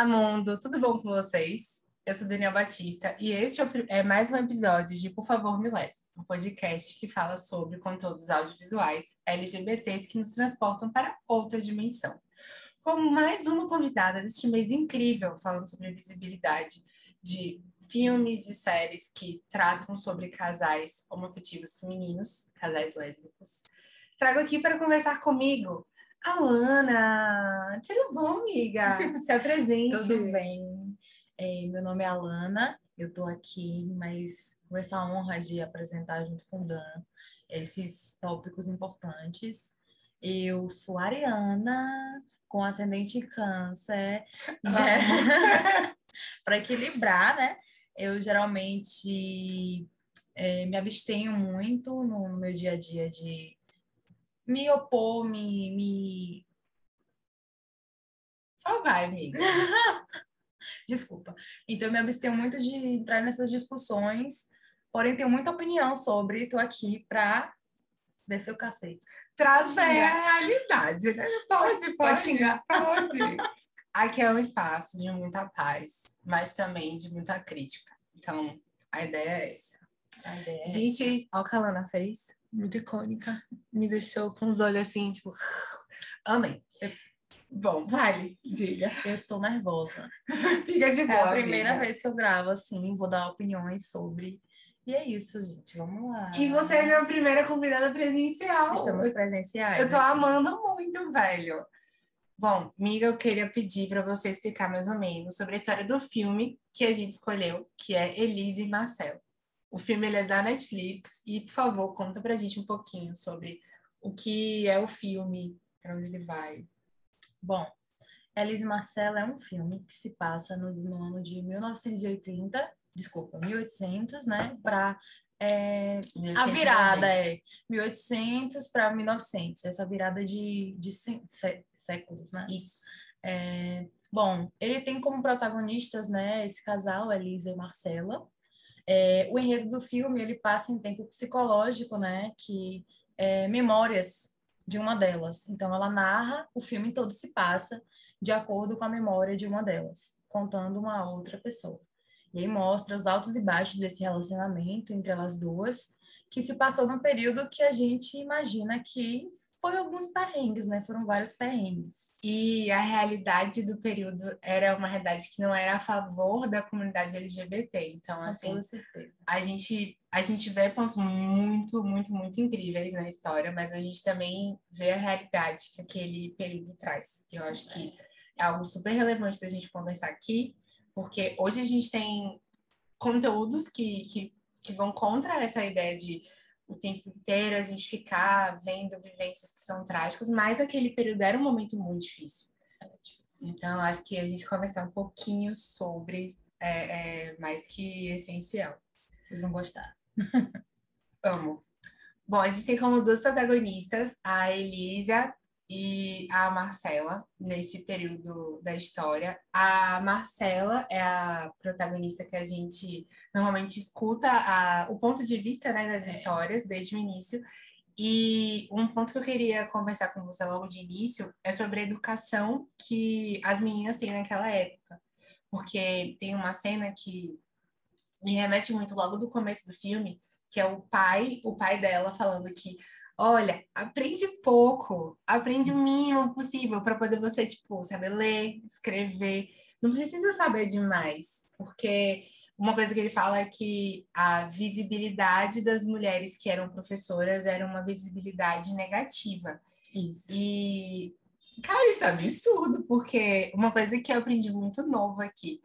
Olá, mundo! Tudo bom com vocês? Eu sou Daniel Batista e este é mais um episódio de Por Favor Me Leve, um podcast que fala sobre conteúdos audiovisuais LGBTs que nos transportam para outra dimensão. Como mais uma convidada deste mês incrível, falando sobre visibilidade de filmes e séries que tratam sobre casais homoafetivos femininos, casais lésbicos. Trago aqui para conversar comigo Alana, tudo bom, amiga? Se apresente. tudo bem. É, meu nome é Alana, eu estou aqui, mas com essa honra de apresentar junto com o Dan esses tópicos importantes. Eu sou ariana, com ascendente em câncer. Para equilibrar, né? Eu geralmente é, me abstenho muito no, no meu dia a dia de me opor, me. me... Só vai, amiga. Desculpa. Então, eu me abstenho muito de entrar nessas discussões, porém, tenho muita opinião sobre. Estou aqui para descer o cacete. Trazer a realidade. Né? Pode, pode, pode xingar. Pode. Aqui é um espaço de muita paz, mas também de muita crítica. Então, a ideia é essa. Ideia é Gente, olha o que a Lana fez muito icônica. Me deixou com os olhos assim, tipo, amém. Bom, vale, diga. Eu estou nervosa. Fica de boa. É a primeira amiga. vez que eu gravo assim, vou dar opiniões sobre. E é isso, gente. Vamos lá. E você é minha primeira convidada presencial. Estamos presenciais. Eu tô amando muito, velho. Bom, amiga, eu queria pedir para você explicar mais ou menos sobre a história do filme que a gente escolheu, que é Elise e Marcelo. O filme ele é da Netflix e, por favor, conta pra gente um pouquinho sobre o que é o filme, para onde ele vai. Bom, Elise Marcela é um filme que se passa no, no ano de 1980, desculpa, 1800, né? Para é, a virada é 1800 para 1900, essa virada de, de sé, séculos, né? Isso. É, bom, ele tem como protagonistas, né, esse casal, Elisa e Marcela. É, o enredo do filme ele passa em tempo psicológico, né, que é, memórias de uma delas. Então, ela narra o filme todo se passa de acordo com a memória de uma delas, contando uma outra pessoa. E aí mostra os altos e baixos desse relacionamento entre elas duas, que se passou num período que a gente imagina que foram alguns perrengues, né? Foram vários perrengues. E a realidade do período era uma realidade que não era a favor da comunidade LGBT. Então, assim, com certeza. a gente a gente vê pontos muito, muito, muito incríveis na história, mas a gente também vê a realidade que aquele período traz. Eu acho que é algo super relevante da gente conversar aqui, porque hoje a gente tem conteúdos que, que, que vão contra essa ideia de o tempo inteiro a gente ficar vendo vivências que são trágicas, mas aquele período era um momento muito difícil. Então, acho que a gente conversar um pouquinho sobre é, é mais que essencial. Vocês vão gostar. Amo. Bom, a gente tem como duas protagonistas a Elisa e a Marcela nesse período da história. A Marcela é a protagonista que a gente normalmente escuta a, o ponto de vista né, das histórias desde o início. E um ponto que eu queria conversar com você logo de início é sobre a educação que as meninas têm naquela época. Porque tem uma cena que me remete muito logo do começo do filme, que é o pai, o pai dela falando que olha, aprende pouco, aprende o mínimo possível para poder você, tipo, saber ler, escrever. Não precisa saber demais, porque uma coisa que ele fala é que a visibilidade das mulheres que eram professoras era uma visibilidade negativa. Isso. E, cara, isso é absurdo, porque uma coisa que eu aprendi muito novo aqui,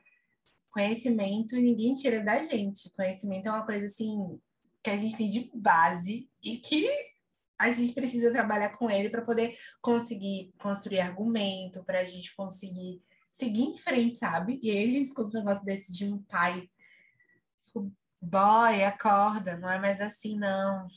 conhecimento ninguém tira da gente. Conhecimento é uma coisa assim que a gente tem de base e que a gente precisa trabalhar com ele para poder conseguir construir argumento, para a gente conseguir seguir em frente, sabe? E aí a gente escuta um negócio desse de um pai. Boy, acorda, não é mais assim, não.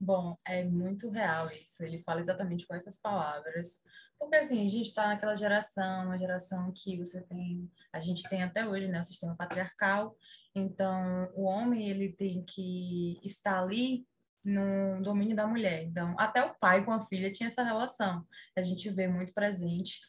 Bom, é muito real isso. Ele fala exatamente com essas palavras. Porque assim, a gente está naquela geração, uma geração que você tem, a gente tem até hoje, né, o sistema patriarcal. Então, o homem ele tem que estar ali no domínio da mulher. Então, até o pai com a filha tinha essa relação. A gente vê muito presente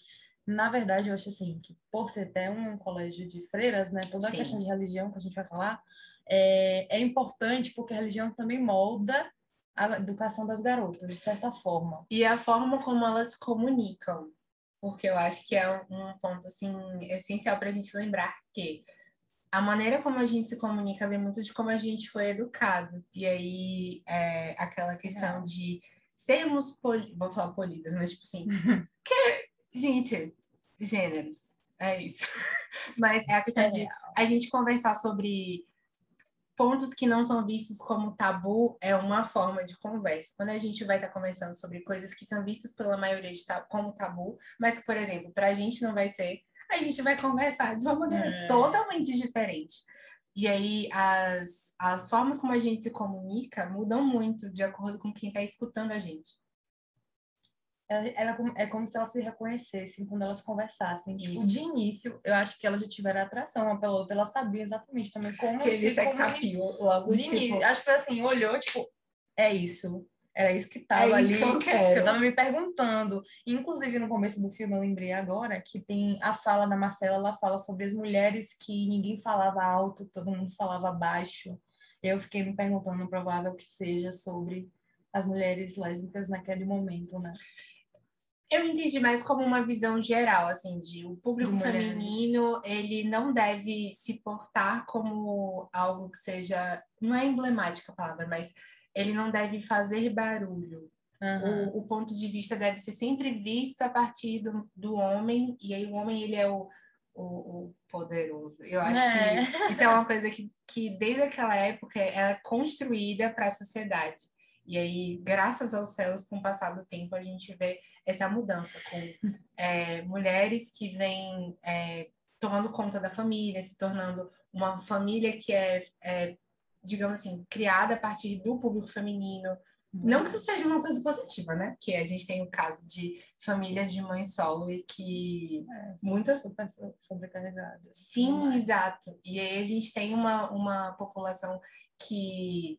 Na verdade, eu acho assim, que por ser até um colégio de freiras, né, toda a Sim. questão de religião que a gente vai falar, é, é importante porque a religião também molda a educação das garotas, de certa forma. E a forma como elas comunicam, porque eu acho que é um ponto assim essencial para a gente lembrar que a maneira como a gente se comunica vem muito de como a gente foi educado. E aí é aquela questão É. de sermos poli... vou falar polidas, mas tipo assim, que gente, gêneros, é isso. Mas é a questão É de a gente conversar sobre pontos que não são vistos como tabu é uma forma de conversa. Quando a gente vai estar conversando sobre coisas que são vistas pela maioria de como tabu, mas que, por exemplo, para a gente não vai ser, a gente vai conversar de uma maneira É. totalmente diferente. E aí as, as formas como a gente se comunica mudam muito de acordo com quem está escutando a gente. Ela, ela com- é como se elas se reconhecessem quando elas conversassem. Tipo, de início, eu acho que elas já tiveram atração uma pela outra, elas sabiam exatamente também como Aquele se sex comunicar. logo De tipo, início, acho que foi assim, olhou, tipo, é isso. Era isso que tava é ali. isso que eu que quero. eu tava me perguntando. Inclusive, no começo do filme, eu lembrei agora que tem a fala da Marcela, ela fala sobre as mulheres que ninguém falava alto, todo mundo falava baixo. Eu fiquei me perguntando, provável que seja sobre as mulheres lésbicas naquele momento, né? Eu entendi mais como uma visão geral, assim, de o público De feminino, ele não deve se portar como algo que seja, não é emblemática a palavra, mas ele não deve fazer barulho. Aham. O, o ponto de vista deve ser sempre visto a partir do, do homem, e aí o homem, ele é o, o, o poderoso. Eu acho É. que isso é uma coisa que, que desde aquela época, é construída para a sociedade. E aí, graças aos céus, com o passar do tempo, a gente vê essa mudança com é, mulheres que vêm é, tomando conta da família, se tornando uma família que é, é, digamos assim, criada a partir do público feminino. Não que isso seja uma coisa positiva, né? Que a gente tem o caso de famílias de mãe solo e que É, muitas- super so- sobrecarregadas. Sim, Demais. exato. E aí a gente tem uma, uma população que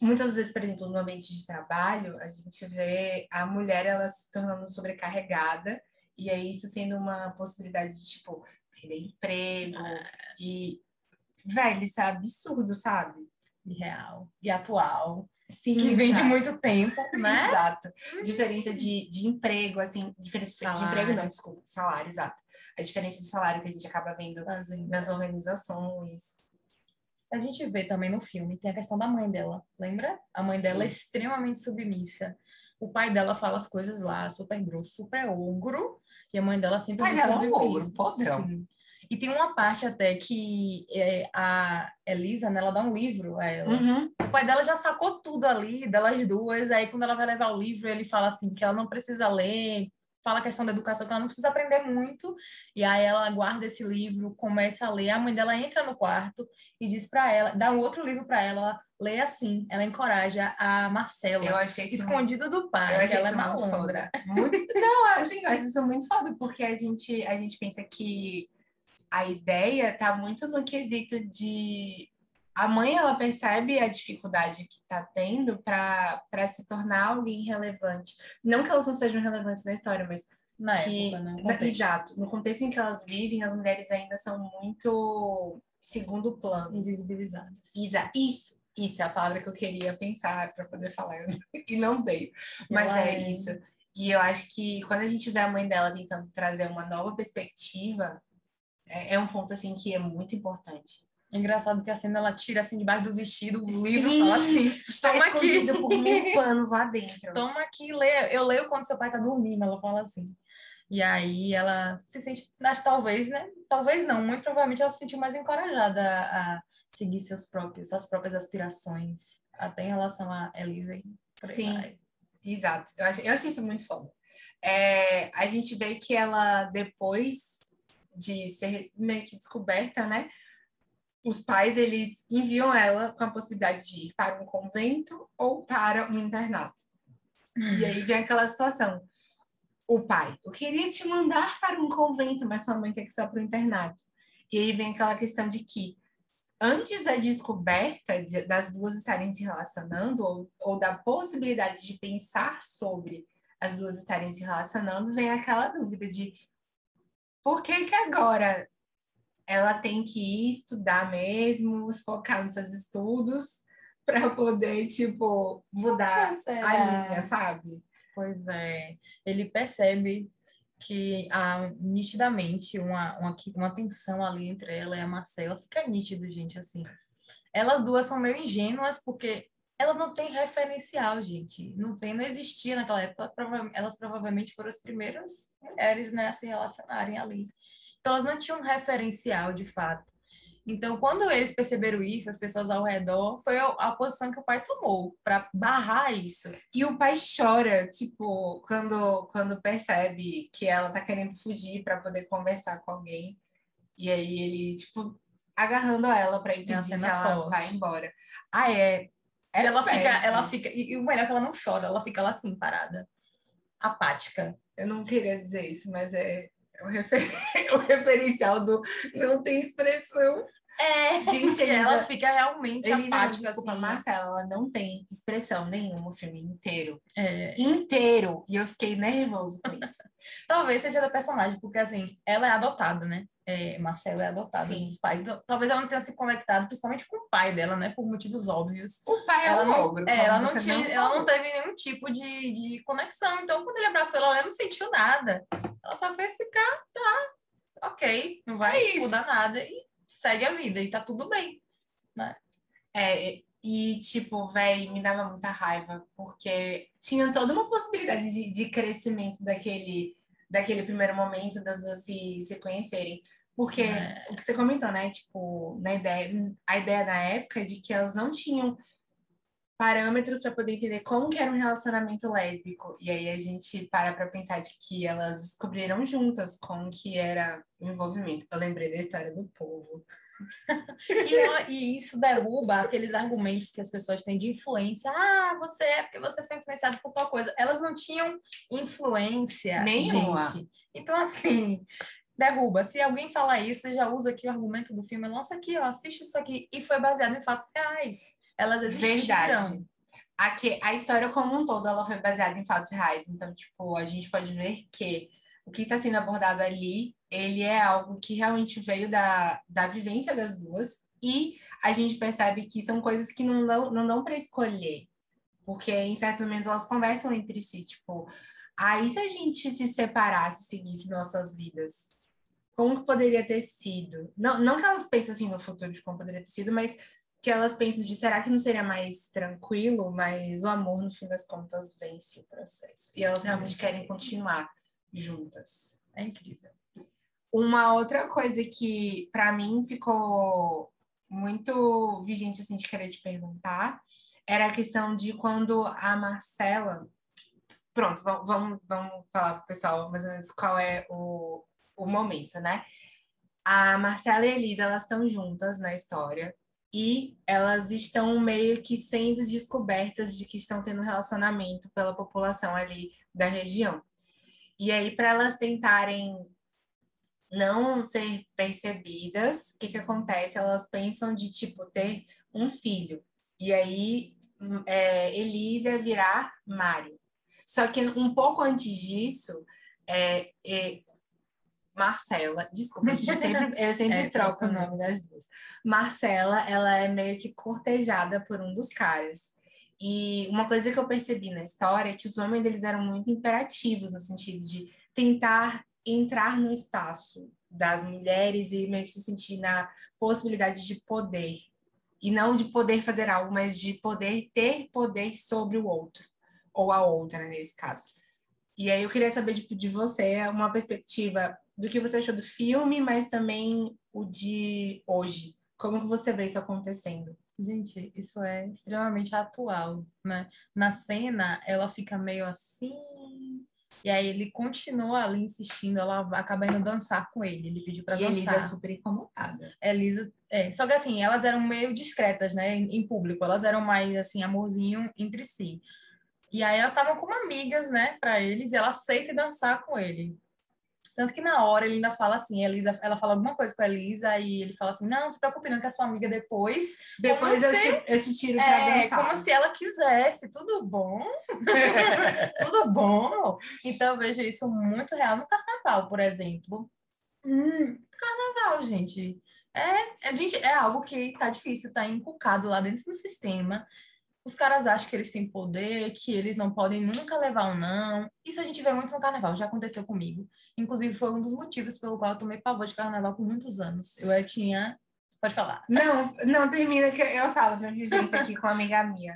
muitas vezes, por exemplo, no ambiente de trabalho, a gente vê a mulher ela se tornando sobrecarregada e aí isso sendo uma possibilidade de tipo perder emprego e velho, isso é absurdo, sabe? Real. E atual. Sim, Que vem de muito tempo, né? Exato. Diferença de, de emprego, assim, diferença de Salário. emprego, não, desculpa, salário, exato. A diferença de salário que a gente acaba vendo Fazendo. nas organizações. A gente vê também no filme, tem a questão da mãe dela, lembra? A mãe dela é Sim. extremamente submissa. O pai dela fala as coisas lá, super grosso, super ogro, e a mãe dela sempre pai muito dela é um ogro, podrão. Sim. E tem uma parte até que é, a Elisa, né, ela dá um livro a ela. Uhum. O pai dela já sacou tudo ali, delas duas. Aí, quando ela vai levar o livro, ele fala assim que ela não precisa ler, fala a questão da educação, que ela não precisa aprender muito. E aí, ela guarda esse livro, começa a ler. A mãe dela entra no quarto e diz para ela, dá um outro livro para ela, lê assim. Ela encoraja a Marcela, Eu achei isso escondido do Eu pai, achei que ela é muito malandra. Muito, não, assim, eu acho isso muito foda, porque a gente, a gente pensa que a ideia tá muito no quesito de a mãe ela percebe a dificuldade que tá tendo para se tornar alguém relevante. Não que elas não sejam relevantes na história, mas Na que época, né? Contexto. exato, no contexto em que elas vivem, as mulheres ainda são muito segundo plano. Invisibilizadas. Isa, isso, isso é a palavra que eu queria pensar para poder falar e não veio. Mas Ela é é- isso. E eu acho que quando a gente vê a mãe dela tentando trazer uma nova perspectiva, é, é um ponto assim que é muito importante. Engraçado que a cena ela tira assim debaixo do vestido, o livro Sim, fala assim: Toma aqui. escondido por mil panos lá dentro. toma aqui, lê. Eu leio quando seu pai tá dormindo, ela fala assim. E aí ela se sente, acho, talvez, né? Talvez não, muito provavelmente ela se sentiu mais encorajada a, a seguir seus próprios, suas próprias aspirações, até em relação a Elisa e Sim. vai. Exato. Eu achei, eu achei isso muito foda. É, a gente vê que ela, depois de ser meio que descoberta, né? Os pais, eles enviam ela com a possibilidade de ir para um convento ou para um internato. E aí vem aquela situação. O pai, eu queria te mandar para um convento, mas sua mãe quer que vá para o internato. E aí vem aquela questão de que antes da descoberta de- das duas estarem se relacionando, ou, ou da possibilidade de pensar sobre as duas estarem se relacionando, vem aquela dúvida de por que que agora ela tem que ir estudar mesmo, focar nos seus estudos, para poder, tipo, mudar a linha, sabe? Pois é. Ele percebe que há nitidamente uma, uma, uma tensão ali entre ela e a Marcela. Fica nítido, gente, assim. Elas duas são meio ingênuas, porque elas não têm referencial, gente. Não tem, não existia naquela época. Elas provavelmente foram as primeiras mulheres né, a se relacionarem ali. Então, elas não tinham um referencial, de fato. Então, quando eles perceberam isso, as pessoas ao redor, foi a, posição que o pai tomou para barrar isso. E o pai chora, tipo, quando, quando percebe que ela tá querendo fugir para poder conversar com alguém. E aí ele, tipo, agarrando ela para impedir que ela forte. vá embora. Ah, é. É ela fica, ela fica, e o melhor é que ela não chora, ela fica lá assim, parada, apática. Eu não queria dizer isso, mas é, o, refer... o referencial do não tem expressão. É, gente, Elisa, ela fica realmente Elisa, apática. Desculpa, assim. Marcela, ela não tem expressão nenhuma o filme inteiro. É. Inteiro. E eu fiquei nervoso com isso. Talvez seja da personagem, porque assim, ela é adotada, né? É, Marcela é adotada Sim. dos pais. Então, talvez ela não tenha se conectado, principalmente com o pai dela, né? Por motivos óbvios. O pai é ela um não, ogro. É, ela não, tinha, não ela não teve nenhum tipo de, de conexão. Então, quando ele abraçou ela, ela não sentiu nada. Ela só fez ficar, tá, ok, não vai é mudar nada. E segue a vida e tá tudo bem, né? É, e tipo, velho, me dava muita raiva, porque tinha toda uma possibilidade de, de crescimento daquele, daquele primeiro momento das duas se, se conhecerem. Porque é. o que você comentou, né? Tipo, na ideia, a ideia da época de que elas não tinham parâmetros para poder entender como que era um relacionamento lésbico. E aí a gente para para pensar de que elas descobriram juntas como que era o envolvimento. Eu lembrei da história do povo. e, e, isso derruba aqueles argumentos que as pessoas têm de influência. Ah, você é porque você foi influenciado por tal coisa. Elas não tinham influência, Nenhuma. gente. Então, assim, derruba. Se alguém falar isso, já usa aqui o argumento do filme. Nossa, aqui, ó, assiste isso aqui. E foi baseado em fatos reais elas existiram. Verdade. Aqui, a história como um todo, ela foi baseada em fatos reais. Então, tipo, a gente pode ver que o que está sendo abordado ali, ele é algo que realmente veio da, da vivência das duas. E a gente percebe que são coisas que não dão, não dão para escolher. Porque em certos momentos elas conversam entre si, tipo, aí ah, se a gente se separasse, seguisse nossas vidas, como que poderia ter sido? Não, não que elas pensem assim no futuro de como poderia ter sido, mas que elas pensam de será que não seria mais tranquilo, mas o amor, no fim das contas, vence o processo. E elas realmente querem continuar juntas. É incrível. Uma outra coisa que, para mim, ficou muito vigente, assim, de querer te perguntar, era a questão de quando a Marcela... Pronto, vamos, vamos falar para o pessoal mais ou menos qual é o, o momento, né? A Marcela e a Elisa, elas estão juntas na história e elas estão meio que sendo descobertas de que estão tendo relacionamento pela população ali da região. E aí, para elas tentarem não ser percebidas, o que, que acontece? Elas pensam de, tipo, ter um filho. E aí, é, Elisa virar Mário. Só que um pouco antes disso, é, é, Marcela, desculpa, eu sempre, eu sempre é, troco o nome das duas. Marcela, ela é meio que cortejada por um dos caras. E uma coisa que eu percebi na história é que os homens eles eram muito imperativos no sentido de tentar entrar no espaço das mulheres e meio que se sentir na possibilidade de poder. E não de poder fazer algo, mas de poder ter poder sobre o outro, ou a outra, nesse caso. E aí eu queria saber de, de você uma perspectiva do que você achou do filme, mas também o de hoje. Como que você vê isso acontecendo? Gente, isso é extremamente atual, né? Na cena, ela fica meio assim, e aí ele continua ali insistindo, ela acaba indo dançar com ele, ele pediu para dançar. E Elisa é super incomodada. Elisa, é, só que assim, elas eram meio discretas, né, em público, elas eram mais assim, amorzinho entre si. E aí elas estavam como amigas, né, para eles, e ela aceita dançar com ele. Tanto que na hora ele ainda fala assim, Elisa, ela fala alguma coisa com a Elisa e ele fala assim, não, não se preocupe não, que é sua amiga depois. Depois eu, se, te, eu te tiro pra é, dançar. como se ela quisesse, tudo bom? tudo bom? Então eu vejo isso muito real no carnaval, por exemplo. Hum, carnaval, gente. É, a gente, é algo que tá difícil, tá inculcado lá dentro do sistema. Os caras acham que eles têm poder, que eles não podem nunca levar um não. Isso a gente vê muito no carnaval, já aconteceu comigo. Inclusive, foi um dos motivos pelo qual eu tomei pavor de carnaval por muitos anos. Eu tinha Pode falar. Não, não termina que eu falo pra vivência aqui com uma amiga minha.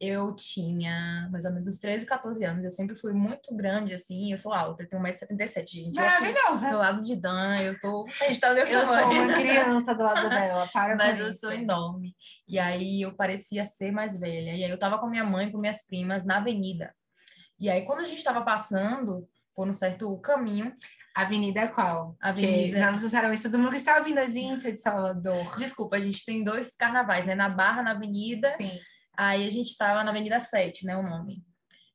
Eu tinha mais ou menos uns 13, 14 anos. Eu sempre fui muito grande, assim. Eu sou alta, eu tenho 1,77m, gente. Maravilhosa. Do lado de Dan, eu tô. A gente tá meio Eu sou uma criança do lado dela, para Mas eu isso. sou enorme. E aí eu parecia ser mais velha. E aí eu tava com minha mãe, com minhas primas, na avenida. E aí, quando a gente tava passando por um certo caminho, Avenida qual? Avenida- Que não necessariamente todo mundo que está ouvindo a gente é de Salvador. desculpa, a gente tem dois carnavais, né? Na Barra, na Avenida. Sim. Aí a gente tava na Avenida 7, né? O nome.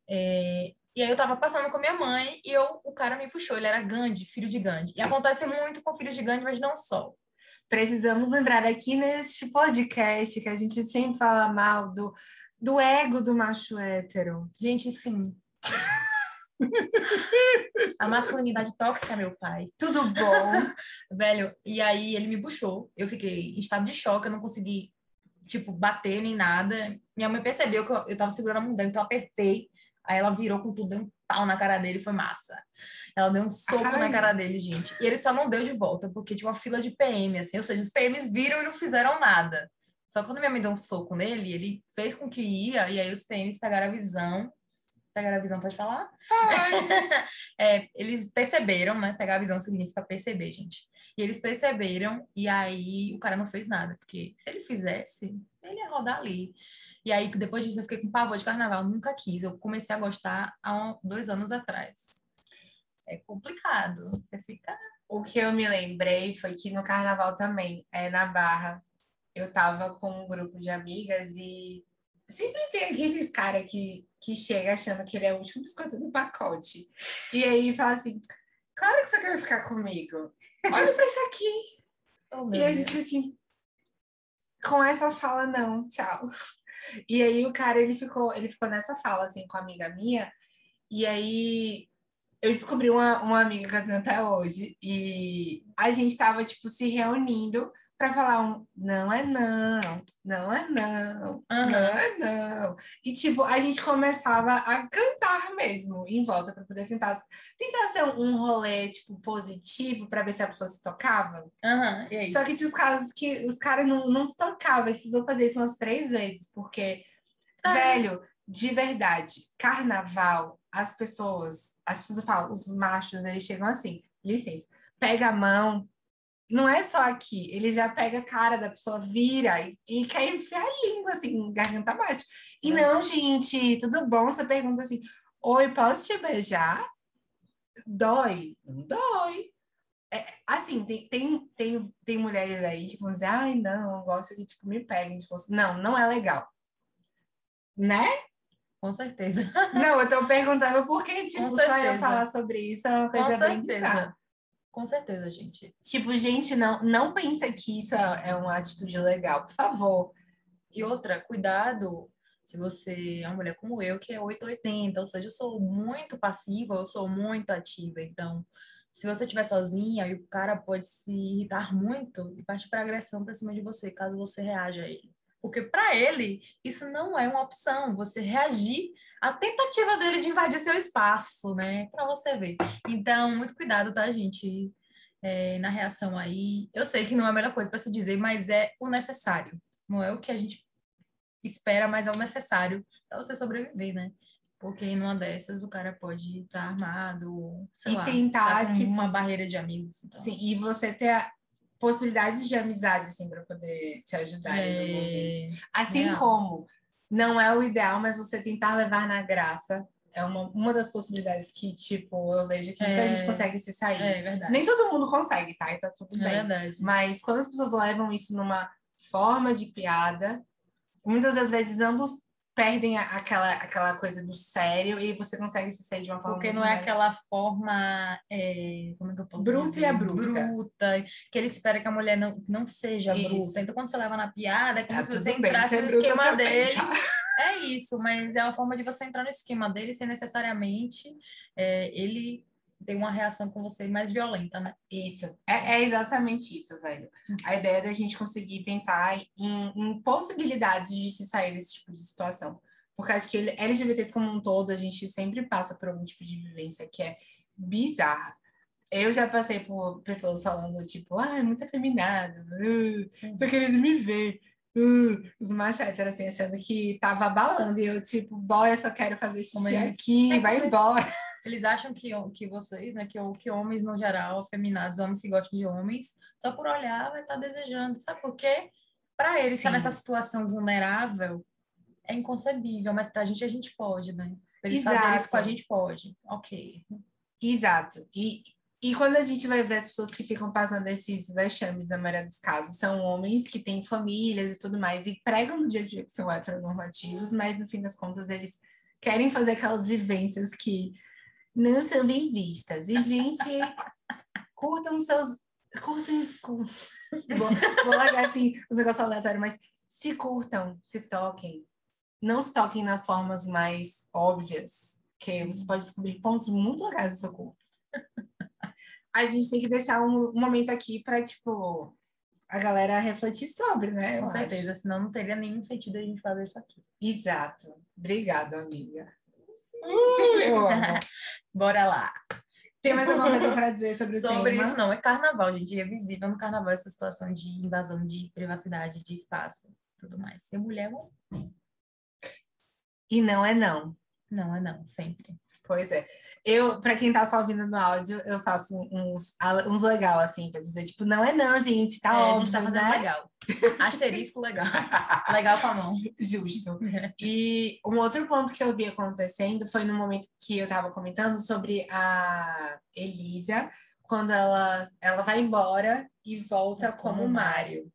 É, E aí eu tava passando com minha mãe e eu, o cara me puxou. Ele era Gandhi, filho de Gandhi. E acontece muito com filhos de Gandhi, mas não só. Precisamos lembrar aqui neste podcast que a gente sempre fala mal do, do ego do macho hétero. Gente, sim. A masculinidade tóxica, meu pai. Tudo bom? Velho, e aí ele me puxou. Eu fiquei em estado de choque, eu não consegui, tipo, bater nem nada. Minha mãe percebeu que eu, eu tava segurando a mão dela, então eu apertei. Aí ela virou com tudo, deu um pau na cara dele, foi massa. Ela deu um soco Ai. na cara dele, gente. E ele só não deu de volta, porque tinha uma fila de PM, assim. Ou seja, os PMs viram e não fizeram nada. Só que quando minha mãe deu um soco nele, ele fez com que ia, e aí os PMs pegaram a visão. Pegaram a visão, pode falar? É, eles perceberam, né? Pegar a visão significa perceber, gente. E eles perceberam, e aí o cara não fez nada, porque se ele fizesse, ele ia rodar ali. E aí, depois disso, eu fiquei com pavor de carnaval, nunca quis. Eu comecei a gostar há um- dois anos atrás. É complicado. Você fica. O que eu me lembrei foi que no carnaval também, é na Barra, eu tava com um grupo de amigas e sempre tem aqueles cara que, que chega achando que ele é o último biscoito do pacote. E aí fala assim: claro que você quer ficar comigo. Olha pra isso aqui. Oh, E a gente assim, com essa fala, não, tchau. E aí o cara, ele ficou, ele ficou nessa fala, assim, com a amiga minha, e aí eu descobri uma, uma amiga que eu tenho até hoje, e a gente tava, tipo, se reunindo pra falar um não é não, não é não, Aham. não é não. E, tipo, a gente começava a cantar mesmo em volta pra poder tentar, tentar ser um rolê, tipo, positivo pra ver se a pessoa se tocava. Aí? Só que tinha os casos que os caras não, não se tocavam, eles precisavam fazer isso umas três vezes, porque, Ah. velho, de verdade, carnaval, as pessoas, as pessoas falam, os machos, eles chegam assim, licença, pega a mão, não é só aqui, ele já pega a cara da pessoa, vira e, e quer enfiar a língua, assim, garganta abaixo. E É. não, gente, tudo bom? Você pergunta assim, oi, posso te beijar? Dói? Não dói. É, assim, tem, tem, tem, tem mulheres aí que vão dizer, ai, não, eu gosto que, tipo, me peguem. Tipo, assim, não, não é legal. Né? Com certeza. Não, eu tô perguntando porque, tipo, só eu certeza. falar sobre isso é uma Com coisa bem bizarra. Com certeza, gente. Tipo, gente, não, não pensa que isso é, é uma atitude legal, por favor. E outra, cuidado se você é uma mulher como eu, que é 880, ou seja, eu sou muito passiva, eu sou muito ativa. Então, se você estiver sozinha, o cara pode se irritar muito e partir para agressão para cima de você, caso você reaja a ele. Porque para ele, isso não é uma opção, você reagir à tentativa dele de invadir seu espaço, né? Para você ver. Então, muito cuidado, tá, gente? É, na reação aí. Eu sei que não é a melhor coisa para se dizer, mas é o necessário. Não é o que a gente espera, mas é o necessário para você sobreviver, né? Porque numa dessas o cara pode estar armado, sei E lá, tentar, tá tipo, uma barreira de amigos. Então. Sim, e você ter possibilidades de amizade, assim, para poder te ajudar em algum momento. É, Assim Real. como não é o ideal, mas você tentar levar na graça é uma, uma das possibilidades que, tipo, eu vejo que muita É. gente consegue se sair. é verdade. Nem todo mundo consegue, tá? E tá tudo é bem. verdade. Mas quando as pessoas levam isso numa forma de piada, muitas das vezes ambos perdem aquela, aquela coisa do sério e você consegue se sair de uma forma Porque não é mais- aquela forma, é, como é que eu posso Bruta dizer? e abrupta. Bruta, que ele espera que a mulher não, não seja Isso. bruta. Então, quando você leva na piada, é como Tá se você entrasse ser no esquema também, dele. tá? É isso, mas é uma forma de você entrar no esquema dele sem necessariamente é, ele tem uma reação com você mais violenta, né? Isso, é, é exatamente isso, velho. A ideia da gente conseguir pensar em, em, possibilidades de se sair desse tipo de situação. Porque acho que LGBTs como um todo, a gente sempre passa por algum tipo de vivência que é bizarra. Eu já passei por pessoas falando, tipo, ah, é muito afeminado, uh, tô querendo me ver. Uh, os machos assim, achando que tava abalando. E eu, tipo, boy, eu só quero fazer xixi aqui, vai embora. Eles acham que, que vocês, né, que, que homens no geral, afeminados, homens que gostam de homens, só por olhar vai estar tá desejando. Sabe por quê? Para eles, estar nessa situação vulnerável, é inconcebível, mas pra gente a gente pode, né? Eles Exato. fazerem isso com a gente pode. Ok. Exato. E, e quando a gente vai ver as pessoas que ficam passando esses vexames, na maioria dos casos, são homens que têm famílias e tudo mais, e pregam no dia a dia que são heteronormativos, mas no fim das contas eles querem fazer aquelas vivências que não são bem vistas. E, gente, curtam seus. Curtem. curtem. Vou, vou largar assim os negócios aleatórios, mas se curtam, se toquem. Não se toquem nas formas mais óbvias, que você pode descobrir pontos muito legais do seu corpo a gente tem que deixar um, um momento aqui para, tipo, a galera refletir sobre, né? Com certeza, acho. senão não teria nenhum sentido a gente fazer isso aqui. Exato. Obrigada, amiga. Eu amo. Bora lá. Tem mais alguma coisa para dizer sobre, sobre tema? isso? Não, é carnaval, gente. É visível no carnaval essa situação de invasão de privacidade, de espaço tudo mais. Ser mulher é E não é não. Não é não, sempre. Pois é. Eu, para quem tá só ouvindo no áudio, eu faço uns, uns legal, assim, pra dizer, tipo, não é não, gente, tá é, óbvio, A gente tá fazendo né? legal. Asterisco legal. legal com a mão. Justo. E um outro ponto que eu vi acontecendo foi no momento que eu tava comentando sobre a Elisa, quando ela, ela vai embora e volta como, como Mário.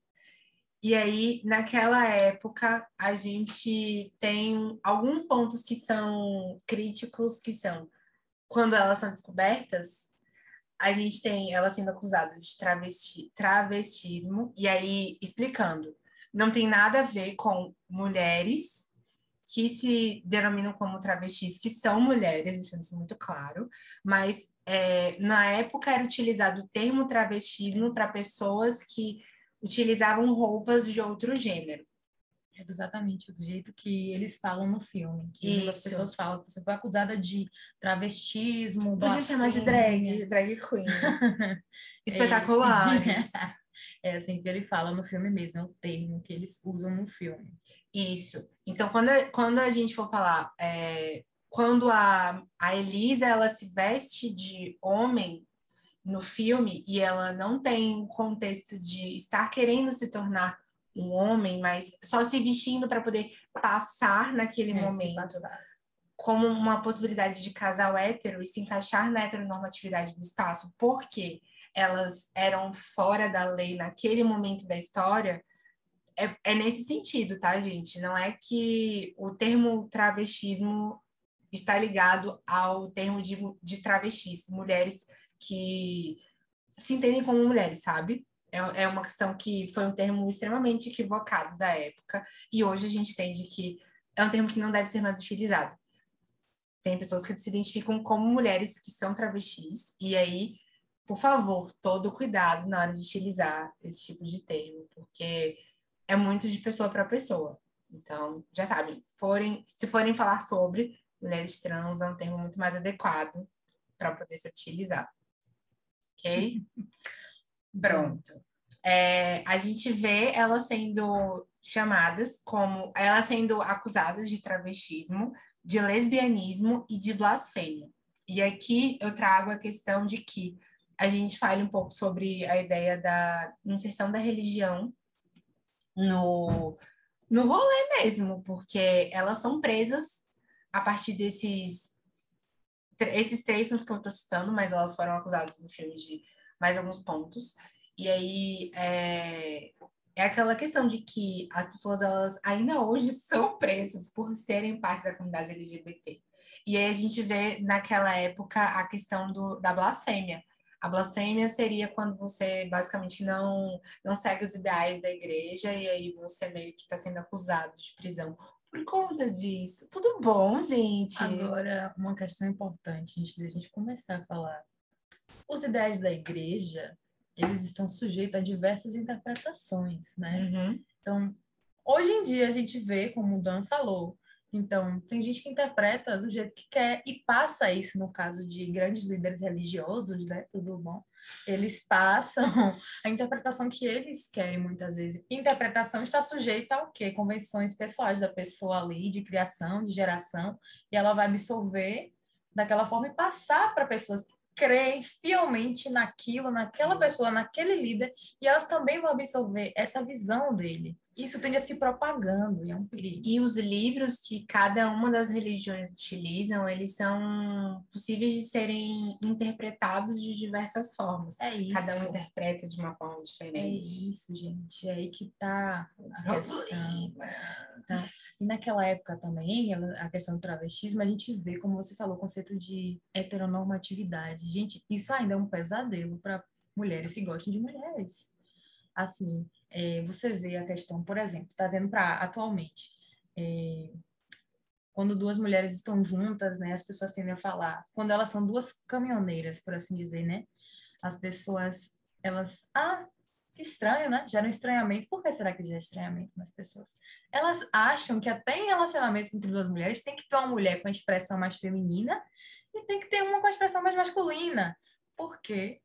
E aí, naquela época, a gente tem alguns pontos que são críticos, que são quando elas são descobertas, a gente tem elas sendo acusadas de travesti, travestismo, e aí explicando, não tem nada a ver com mulheres que se denominam como travestis, que são mulheres, deixando isso muito claro, mas é, na época era utilizado o termo travestismo para pessoas que utilizavam roupas de outro gênero. É exatamente do jeito que eles falam no filme. Que as pessoas falam que você foi acusada de travestismo, Podia chamar de drag, drag queen. Espetaculares. É assim que ele fala no filme mesmo, é o termo que eles usam no filme. Isso. Então, quando, a, quando a gente for falar, é, quando a, a Elisa ela se veste de homem no filme e ela não tem o contexto de estar querendo se tornar um homem, mas só se vestindo para poder passar naquele é, momento como uma possibilidade de casal hétero e se encaixar na heteronormatividade do espaço, porque elas eram fora da lei naquele momento da história, é, é nesse sentido, tá, gente? Não é que o termo travestismo está ligado ao termo de, de travestis, mulheres que se entendem como mulheres, sabe? É, é uma questão que foi um termo extremamente equivocado da época, e hoje a gente entende que é um termo que não deve ser mais utilizado. Tem pessoas que se identificam como mulheres que são travestis, e aí, por favor, todo cuidado na hora de utilizar esse tipo de termo, porque é muito de pessoa para pessoa. Então, já sabem, forem, se forem falar sobre mulheres trans, é um termo muito mais adequado para poder ser utilizado. Ok? Pronto. É, a gente vê elas sendo chamadas como elas sendo acusadas de travestismo, de lesbianismo e de blasfêmia. E aqui eu trago a questão de que a gente fale um pouco sobre a ideia da inserção da religião no, no rolê mesmo, porque elas são presas a partir desses esses três são os que eu estou citando, mas elas foram acusadas no filme de mais alguns pontos. E aí é, é aquela questão de que as pessoas elas ainda hoje são presas por serem parte da comunidade LGBT. E aí a gente vê naquela época a questão do, da blasfêmia. A blasfêmia seria quando você basicamente não, não segue os ideais da igreja e aí você meio que está sendo acusado de prisão por conta disso. Tudo bom, gente? Agora, uma questão importante antes da gente começar a falar os ideais da igreja, eles estão sujeitos a diversas interpretações, né? Uhum. Então, hoje em dia a gente vê, como o Dan falou, então, tem gente que interpreta do jeito que quer e passa isso no caso de grandes líderes religiosos, né? Tudo bom. Eles passam a interpretação que eles querem muitas vezes. Interpretação está sujeita ao quê? Convenções pessoais da pessoa ali, de criação, de geração, e ela vai absorver daquela forma e passar para pessoas creem fielmente naquilo, naquela pessoa, naquele líder, e elas também vão absorver essa visão dele. Isso tende a se propagando, e é um perigo. E os livros que cada uma das religiões utilizam, eles são possíveis de serem interpretados de diversas formas. É isso. Cada um interpreta de uma forma É diferente. isso, gente. É aí que tá a questão. Tá? E naquela época também, a questão do travestismo, a gente vê, como você falou, o conceito de heteronormatividade. Gente, isso ainda é um pesadelo para mulheres que gostam de mulheres. Assim, é, você vê a questão, por exemplo, trazendo para atualmente, é, quando duas mulheres estão juntas, né, as pessoas tendem a falar, quando elas são duas caminhoneiras, por assim dizer, né, as pessoas, elas, ah, que estranho, né? Gera um estranhamento. Por que será que gera estranhamento nas pessoas? Elas acham que até em relacionamentos entre duas mulheres tem que ter uma mulher com a expressão mais feminina e tem que ter uma com a expressão mais masculina. Por quê?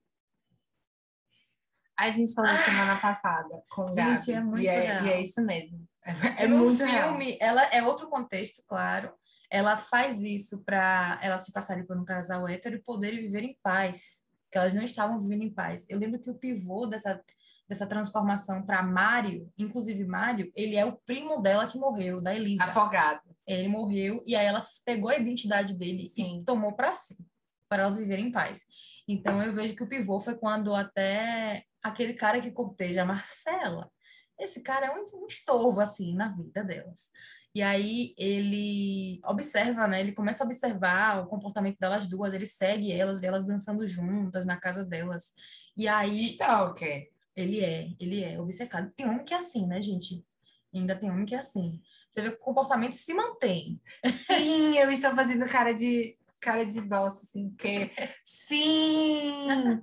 A gente falou semana passada com o Gente, Gabi, é muito e, é, real. e é isso mesmo. É, é no muito real. filme, ela é outro contexto, claro. Ela faz isso para elas se passarem por um casal hétero e poderem viver em paz. Que elas não estavam vivendo em paz. Eu lembro que o pivô dessa, dessa transformação para Mário, inclusive Mário, ele é o primo dela que morreu, da Elisa. Afogado. Ele morreu e aí ela pegou a identidade dele Sim. e tomou para si, para elas viverem em paz. Então eu vejo que o pivô foi quando até aquele cara que corteja a Marcela, esse cara é um, um estorvo assim na vida delas. E aí ele observa, né? Ele começa a observar o comportamento delas duas, ele segue elas, vê elas dançando juntas na casa delas. E aí Stalker. ele é, ele é obcecado. Tem homem que é assim, né, gente? Ainda tem homem que é assim. Você vê que o comportamento se mantém. Sim, eu estou fazendo cara de cara de bosta, assim, porque sim!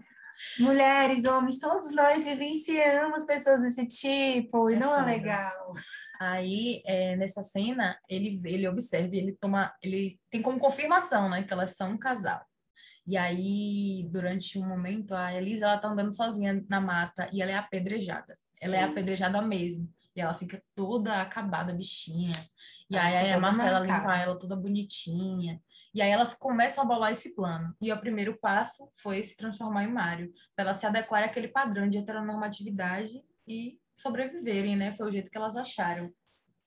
Mulheres, homens, todos nós vivenciamos pessoas desse tipo, e É não é foda. legal. Aí, é, nessa cena, ele ele observa, ele toma, ele tem como confirmação, né, que elas são um casal. E aí, durante um momento, a Elisa, ela tá andando sozinha na mata e ela é apedrejada. Ela é Sim. apedrejada mesmo. E ela fica toda acabada, bichinha. E Ela aí, a Marcela marcada. limpa ela toda bonitinha. E aí elas começam a bolar esse plano. E o primeiro passo foi se transformar em Mário, para elas se adequarem àquele padrão de heteronormatividade e sobreviverem, né? Foi o jeito que elas acharam.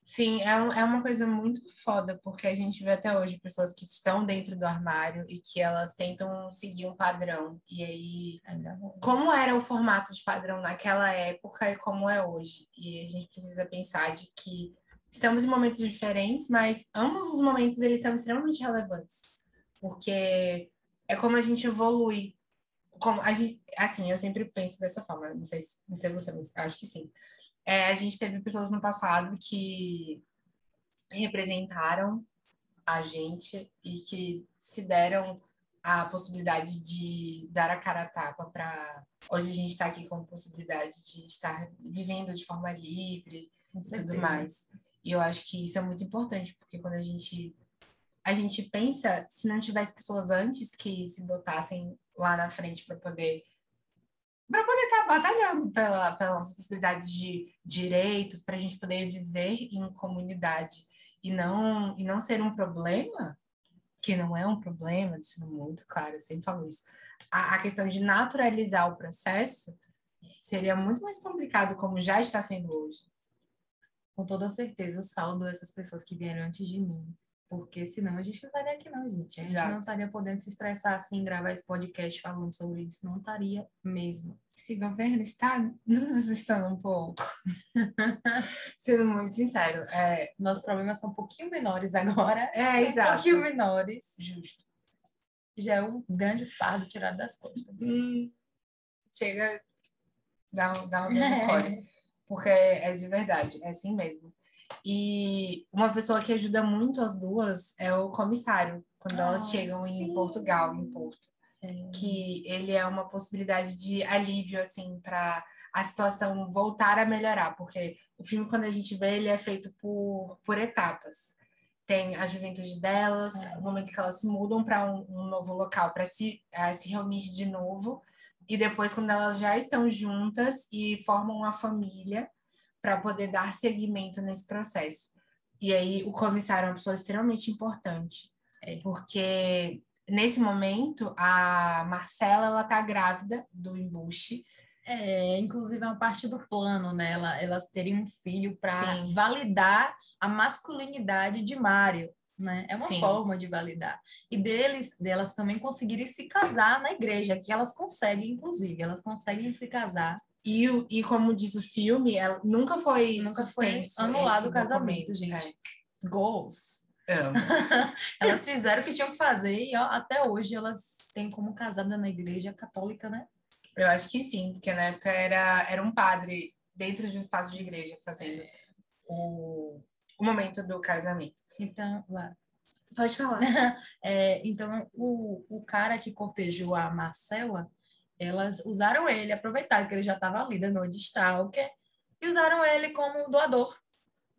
Sim, é, é uma coisa muito foda, porque a gente vê até hoje pessoas que estão dentro do armário e que elas tentam seguir um padrão. E aí, como era o formato de padrão naquela época e como é hoje? E a gente precisa pensar de que estamos em momentos diferentes, mas ambos os momentos eles são extremamente relevantes, porque é como a gente evolui. Como a gente, assim, eu sempre penso dessa forma, não sei se, não sei você, mas acho que sim. É, a gente teve pessoas no passado que representaram a gente e que se deram a possibilidade de dar a cara a tapa para hoje a gente está aqui com a possibilidade de estar vivendo de forma livre e tudo mais. E eu acho que isso é muito importante, porque quando a gente a gente pensa, se não tivesse pessoas antes que se botassem lá na frente para poder para poder estar batalhando pela, pelas possibilidades de direitos, para a gente poder viver em comunidade e não e não ser um problema, que não é um problema, isso é muito claro, eu sempre falo isso. A, a questão de naturalizar o processo seria muito mais complicado, como já está sendo hoje. Com toda certeza, eu saldo essas pessoas que vieram antes de mim. Porque senão a gente não estaria aqui, não, gente. A gente Exato. não estaria podendo se expressar assim, gravar esse podcast falando sobre isso. Não estaria mesmo. Esse governo está nos assustando um pouco. Sendo muito sincero. É, Nossos problemas são um pouquinho menores agora. é Um exato. pouquinho menores. Justo. Já é um grande fardo tirado das costas. Hum, chega, dá, um- dá um core. Porque é de verdade, é assim mesmo. E uma pessoa que ajuda muito as duas é o comissário, quando elas Ah, chegam em sim. Portugal, em Porto. É. Que ele é uma possibilidade de alívio, assim, para a situação voltar a melhorar, porque o filme, quando a gente vê, ele é feito por, por etapas. Tem a juventude delas, é. o momento que elas se mudam para um, um, novo local, para se, uh, se reunir de novo, e depois, quando elas já estão juntas e formam uma família, para poder dar seguimento nesse processo. E aí, o comissário é uma pessoa extremamente importante, é. porque nesse momento, a Marcela ela tá grávida do embuste é, inclusive é uma parte do plano, né? Ela, elas terem um filho para validar a masculinidade de Mário, né? É uma Sim. forma de validar. E deles, delas também conseguirem se casar na igreja, que elas conseguem, inclusive, elas conseguem se casar. E, e como diz o filme, ela nunca foi nunca foi anulado o casamento, gente. É. Goals. elas fizeram o que tinham que fazer e ó, até hoje elas têm como casada na igreja católica, né? Eu acho que sim, porque na época era, era um padre dentro de um espaço de igreja fazendo o, o momento do casamento. Então. Pode falar. é, então, o, o cara que cortejou a Marcela, elas usaram ele, aproveitaram que ele já estava ali dando de stalker, e usaram ele como doador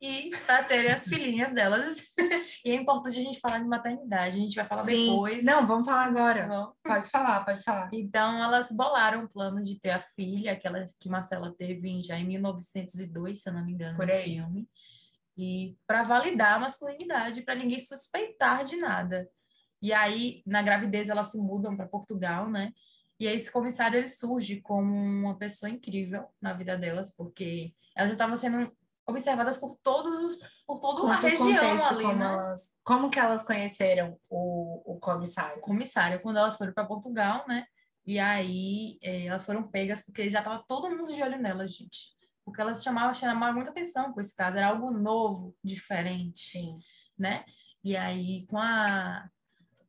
e para terem as filhinhas delas. e é importante a gente falar de maternidade, a gente vai falar Sim. depois. Não, vamos falar agora. Tá pode falar, pode falar. Então, elas bolaram o plano de ter a filha, aquela que Marcela teve já em 1902, se eu não me engano, Por no filme. E para validar a masculinidade, para ninguém suspeitar de nada. E aí, na gravidez, elas se mudam para Portugal, né? E aí, esse comissário ele surge como uma pessoa incrível na vida delas, porque elas já estavam sendo observadas por todos os, por toda uma região contexto, ali, como né? Elas, como que elas conheceram o, o comissário? O comissário, quando elas foram para Portugal, né? E aí é, elas foram pegas porque já estava todo mundo de olho nelas, gente. Porque elas chamavam, chamavam muita atenção com esse caso, era algo novo, diferente, né? E aí, com a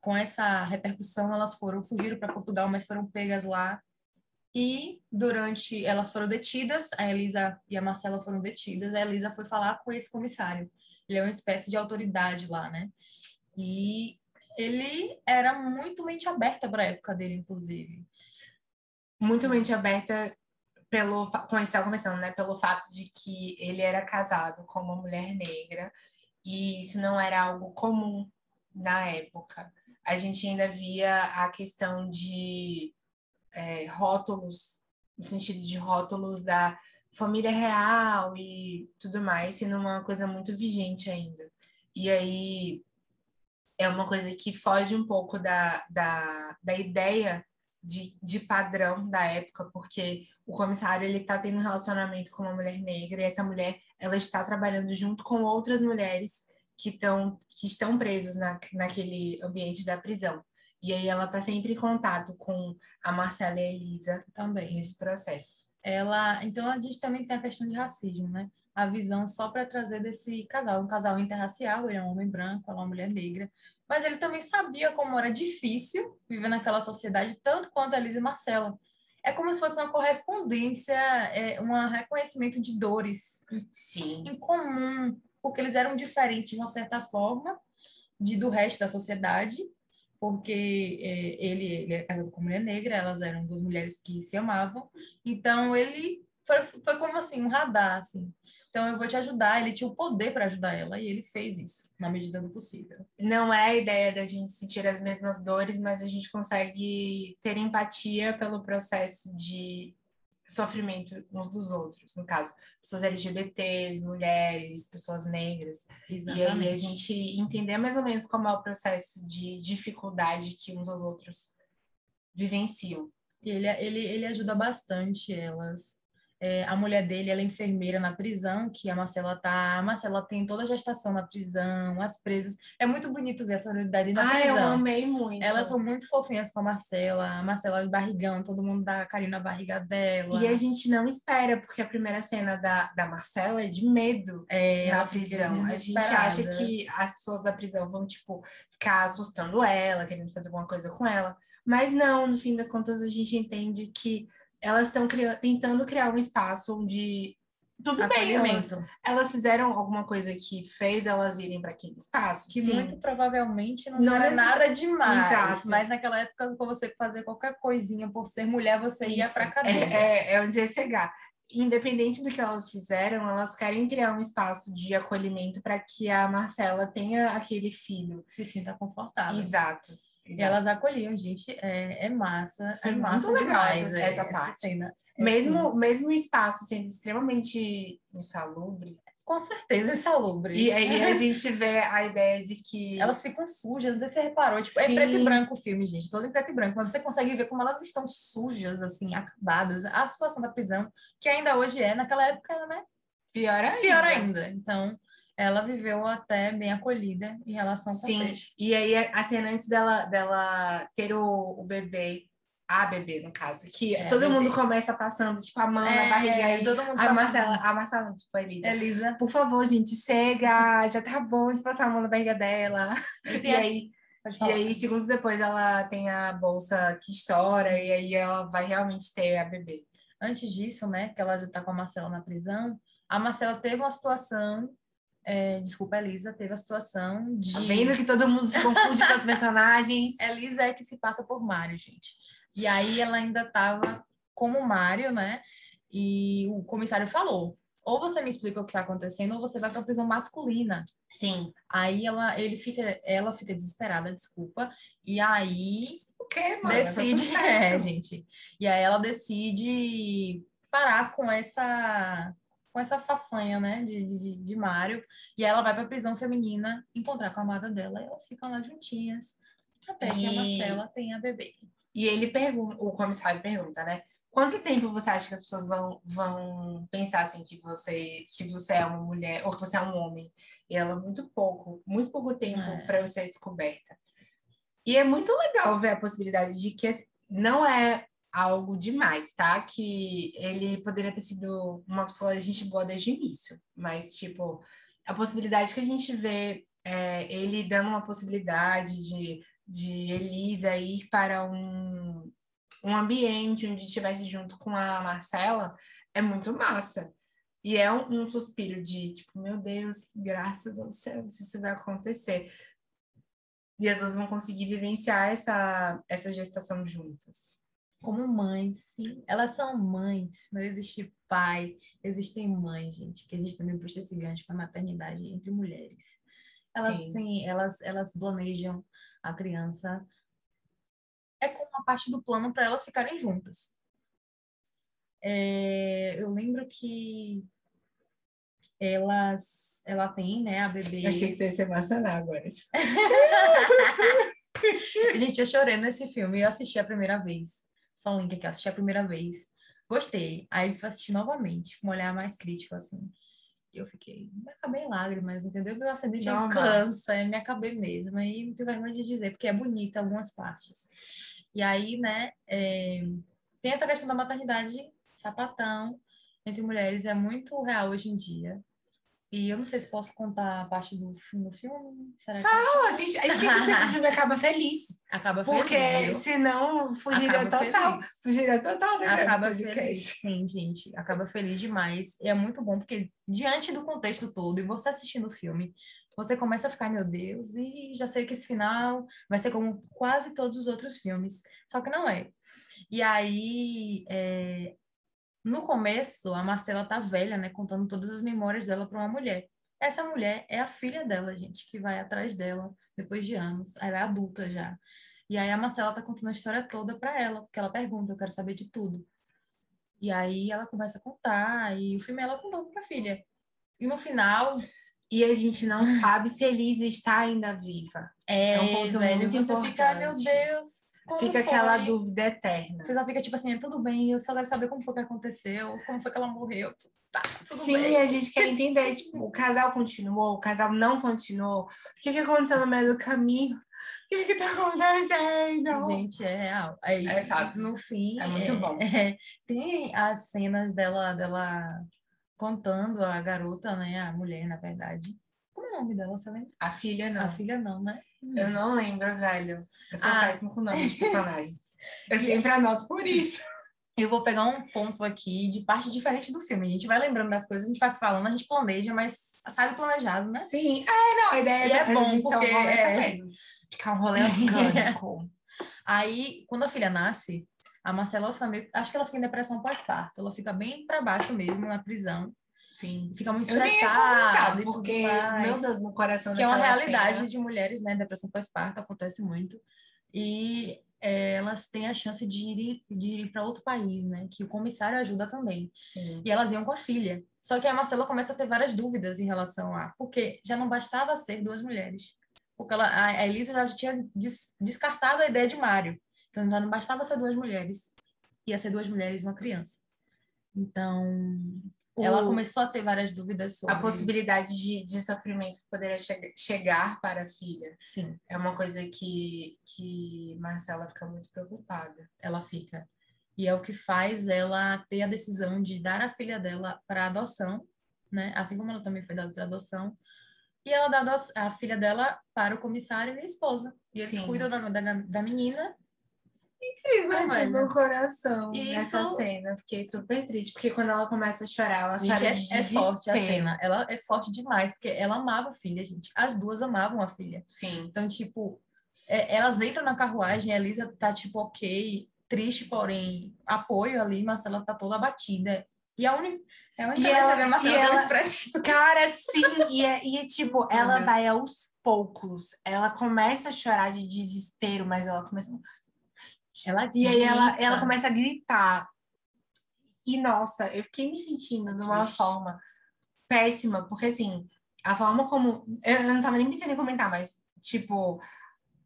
com essa repercussão, elas foram, fugiram para Portugal, mas foram pegas lá e durante elas foram detidas, a Elisa e a Marcela foram detidas, a Elisa foi falar com esse comissário. Ele é uma espécie de autoridade lá, né? E ele era muito mente aberta para a época dele, inclusive. Muito mente aberta pelo como estava né? Pelo fato de que ele era casado com uma mulher negra e isso não era algo comum na época. A gente ainda via a questão de é, rótulos, no sentido de rótulos da família real e tudo mais, sendo uma coisa muito vigente ainda. E aí é uma coisa que foge um pouco da, da, da ideia de, de padrão da época, porque o comissário ele está tendo um relacionamento com uma mulher negra e essa mulher ela está trabalhando junto com outras mulheres que, tão, que estão presas na, naquele ambiente da prisão. E aí ela está sempre em contato com a Marcela e a Elisa também nesse processo. Ela, então a gente também tem a questão de racismo, né? A visão só para trazer desse casal, um casal interracial, ele é um homem branco, ela é uma mulher negra, mas ele também sabia como era difícil viver naquela sociedade, tanto quanto a Elisa e Marcela. É como se fosse uma correspondência, é, um reconhecimento de dores Sim. em comum, porque eles eram diferentes de uma certa forma de, do resto da sociedade, porque é, ele, ele era casado com uma mulher negra, elas eram duas mulheres que se amavam, então ele foi, foi como assim, um radar, assim. Então eu vou te ajudar, ele tinha o poder para ajudar ela e ele fez isso, na medida do possível. Não é a ideia da gente sentir as mesmas dores, mas a gente consegue ter empatia pelo processo de sofrimento uns dos outros, no caso, pessoas LGBTs, mulheres, pessoas negras. Exatamente. E aí a gente entender mais ou menos como é o processo de dificuldade que uns aos outros vivenciam. Ele, ele, ele ajuda bastante elas é, a mulher dele, ela é enfermeira na prisão, que a Marcela tá. A Marcela tem toda a gestação na prisão, as presas. É muito bonito ver essa unidade na ah, prisão. eu amei muito. Elas são muito fofinhas com a Marcela. A Marcela de barrigão, todo mundo dá carinho na barriga dela. E a gente não espera, porque a primeira cena da, da Marcela é de medo é, na prisão. A gente acha que as pessoas da prisão vão, tipo, ficar assustando ela, querendo fazer alguma coisa com ela. Mas não, no fim das contas, a gente entende que elas estão tentando criar um espaço onde tudo bem, elas, elas fizeram alguma coisa que fez elas irem para aquele espaço? Que Sim. muito provavelmente não, Não era nada demais. Exato. Mas naquela época, pra você fazer qualquer coisinha por ser mulher, você ia Isso. pra cadeia. É, é, é onde ia chegar. Independente do que elas fizeram, elas querem criar um espaço de acolhimento para que a Marcela tenha aquele filho. Se sinta confortável. Exato. E exato. elas acolhiam, gente. É, é massa. É muito massa legal demais essa- é, essa parte. cena. É, mesmo, mesmo o espaço sendo extremamente insalubre, assim, com certeza insalubre. e aí a gente vê a ideia de que Elas ficam sujas, não sei se você reparou. Tipo, é Sim. preto e branco o filme, gente. Todo em preto e branco. Mas você consegue ver como elas estão sujas, assim, acabadas. A situação da prisão, que ainda hoje é, naquela época né? pior ainda. Pior ainda. Então, ela viveu até bem acolhida em relação ao Sim, contexto. e aí a cena antes dela, dela ter o, o bebê, a bebê, no caso, que É, todo bebê. mundo começa passando, tipo, a mão na É, barriga aí. todo mundo A Marcela, a Marcela, tipo, a Elisa. Elisa. Por favor, gente, chega, já tá bom de passar a mão na barriga dela. E, E aí, e aí, segundos depois, ela tem a bolsa que estoura, e aí ela vai realmente ter a bebê. Antes disso, né, que ela já tá com a Marcela na prisão, a Marcela teve uma situação, é, desculpa, a Elisa teve a situação de... Tá vendo que todo mundo se confunde com os personagens? Elisa é que se passa por Mário, gente. E aí ela ainda estava como Mário, né? E o comissário falou: ou você me explica o que está acontecendo, ou você vai para prisão masculina. Sim. Aí ela, ele fica, ela fica desesperada, desculpa. E aí O quê, mano? decide, Tá é, gente. E aí ela decide parar com essa com essa façanha, né, de, de, de Mário, e ela vai para prisão feminina encontrar com a amada dela, e elas ficam lá juntinhas, até que a Marcela tenha bebê. E ele pergunta, o comissário pergunta, né? Quanto tempo você acha que as pessoas vão, vão pensar assim que você, que você é uma mulher ou que você é um homem? E ela, muito pouco, muito pouco tempo É. para eu ser descoberta. E é muito legal ver a possibilidade de que não é algo demais, tá? Que ele poderia ter sido uma pessoa de gente boa desde o início. Mas, tipo, a possibilidade que a gente vê é, ele dando uma possibilidade de, de Elisa ir para um, um ambiente onde estivesse junto com a Marcela é muito massa. E é um, um suspiro de, tipo, meu Deus, graças ao céu, isso vai acontecer. E as duas vão conseguir vivenciar essa, essa gestação juntas. Como mães, sim. Elas são mães, não existe pai, existem mães, gente, que a gente também puxa esse gancho para maternidade entre mulheres. Elas, Sim. sim, elas, elas planejam a criança. É como uma parte do plano para elas ficarem juntas. É, eu lembro que elas, ela tem, né, a bebê. Eu achei que você ia se emocionar agora. Gente, eu chorei nesse filme. Eu assisti a primeira vez. Só um link aqui, eu assisti a primeira vez. Gostei. Aí fui assistir novamente, com um olhar mais crítico, assim. E eu fiquei, me acabei em lágrimas, entendeu? Meu acidente é cansa, me acabei mesmo. E não tenho vergonha de dizer, porque é bonita algumas partes. E aí, né, é, tem essa questão da maternidade sapatão entre mulheres, é muito real hoje em dia. E eu não sei se posso contar a parte do, fi- do filme. Será que Não, a gente, gente tem que o filme acaba feliz. acaba Porque feliz, viu? senão fugiria Acaba total. feliz. Fugiria total, né? Acaba feliz, sim, gente. Acaba feliz demais. E é muito bom, porque diante do contexto todo, e você assistindo o filme, você começa a ficar, meu Deus, e já sei que esse final vai ser como quase todos os outros filmes. Só que não é. E aí, é, no começo, a Marcela tá velha, né? Contando todas as memórias dela para uma mulher. Essa mulher é a filha dela, gente, que vai atrás dela depois de anos. Ela é adulta já. E aí a Marcela tá contando a história toda para ela, porque ela pergunta, eu quero saber de tudo. E aí ela começa a contar, e o filme ela contando pra filha. E no final, E a gente não sabe se Elisa está ainda viva. é, É um ponto velho, muito você fica, "Ai, meu importante. Deus, como Fica foi? aquela dúvida eterna. Você só fica tipo assim, tudo bem, eu só quero saber como foi que aconteceu, como foi que ela morreu. Tá, Sim, bem. a gente quer entender, tipo, o casal continuou, o casal não continuou. O que, que aconteceu no meio do caminho? O que que tá acontecendo? Gente, é real. Aí, É fato. No fim, É muito bom. é, tem as cenas dela, dela contando a garota, né? A mulher, na verdade. É o nome dela, você lembra? A filha não. A filha não, né? Eu não lembro, velho. Eu sou Ah. péssimo com nome de personagens. Eu sempre anoto por isso. eu vou pegar um ponto aqui de parte diferente do filme. A gente vai lembrando das coisas, a gente vai falando, a gente planeja, mas sai do planejado, né? Sim, é, não, a ideia E é da bom, gente porque é-. Ficar um rolê orgânico. Aí, quando a filha nasce, a Marcela ela fica meio. Acho que ela fica em depressão pós-parto. Ela fica bem pra baixo mesmo na prisão. Sim. Fica muito e tudo porque, meu Deus, no coração que é uma realidade cena- de mulheres, né? Depressão pós-parto acontece muito. E é, elas têm a chance de ir, de ir para outro país, né? Que o comissário ajuda também. Sim. E elas iam com a filha. Só que a Marcela começa a ter várias dúvidas em relação a. Porque já não bastava ser duas mulheres. Porque ela, a a Elisa já tinha des- descartado a ideia de Mário. Então já não bastava ser duas mulheres. Ia ser duas mulheres e uma criança. Então, ela O- começou a ter várias dúvidas sobre. A possibilidade de, de sofrimento poderia che- chegar para a filha Sim, é uma coisa que, que Marcela fica muito preocupada. ela fica. E é o que faz ela ter a decisão de dar a filha dela para adoção, né? Assim como ela também foi dada para adoção. E ela dá a filha dela para o comissário e a esposa. E eles Sim. cuidam da, da, da menina. Incrível, velho. meu coração Isso- nessa cena. Fiquei super triste, porque quando ela começa a chorar, ela Gente, chora é, de é forte a cena. Ela é forte demais, porque ela amava a filha, gente. As duas amavam a filha. Sim. Então, tipo, é, elas entram na carruagem, a Elisa tá, tipo, ok, triste, porém, apoio ali, Marcela tá toda abatida. E a única. É a única E ela- que a Marcela e ela-. Cara, sim, e, é, e é tipo, ela vai aos poucos. Ela começa a chorar de desespero, mas ela começa. Ela E aí ela, ela começa a gritar. E nossa, eu fiquei me sentindo de uma Triste. forma péssima, porque assim, a forma como. Eu não tava nem pensando em comentar, mas, tipo,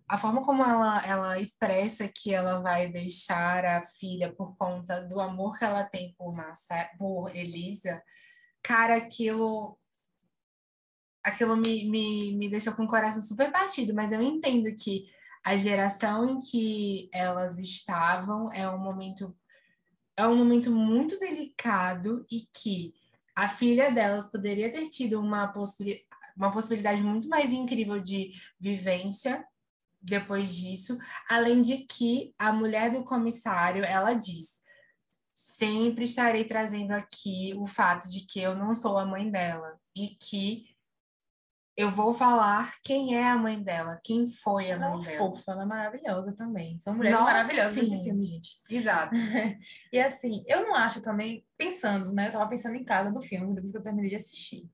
a forma como ela, ela expressa que ela vai deixar a filha por conta do amor que ela tem por, Marce por Elisa, cara, aquilo. Aquilo me, me, me deixou com o coração super partido, mas eu entendo que a geração em que elas estavam é um momento é um momento muito delicado e que a filha delas poderia ter tido uma, uma possibilidade muito mais incrível de vivência depois disso, além de que a mulher do comissário, ela diz: "Sempre estarei trazendo aqui o fato de que eu não sou a mãe dela e que eu vou falar quem é a mãe dela, quem foi a Ela é mãe dela. fofa, ela é maravilhosa também. São mulheres Nossa, maravilhosas nesse sim. filme, gente. Exato. E assim, eu não acho também, pensando, né? Eu tava pensando em casa do filme, depois que eu terminei de assistir.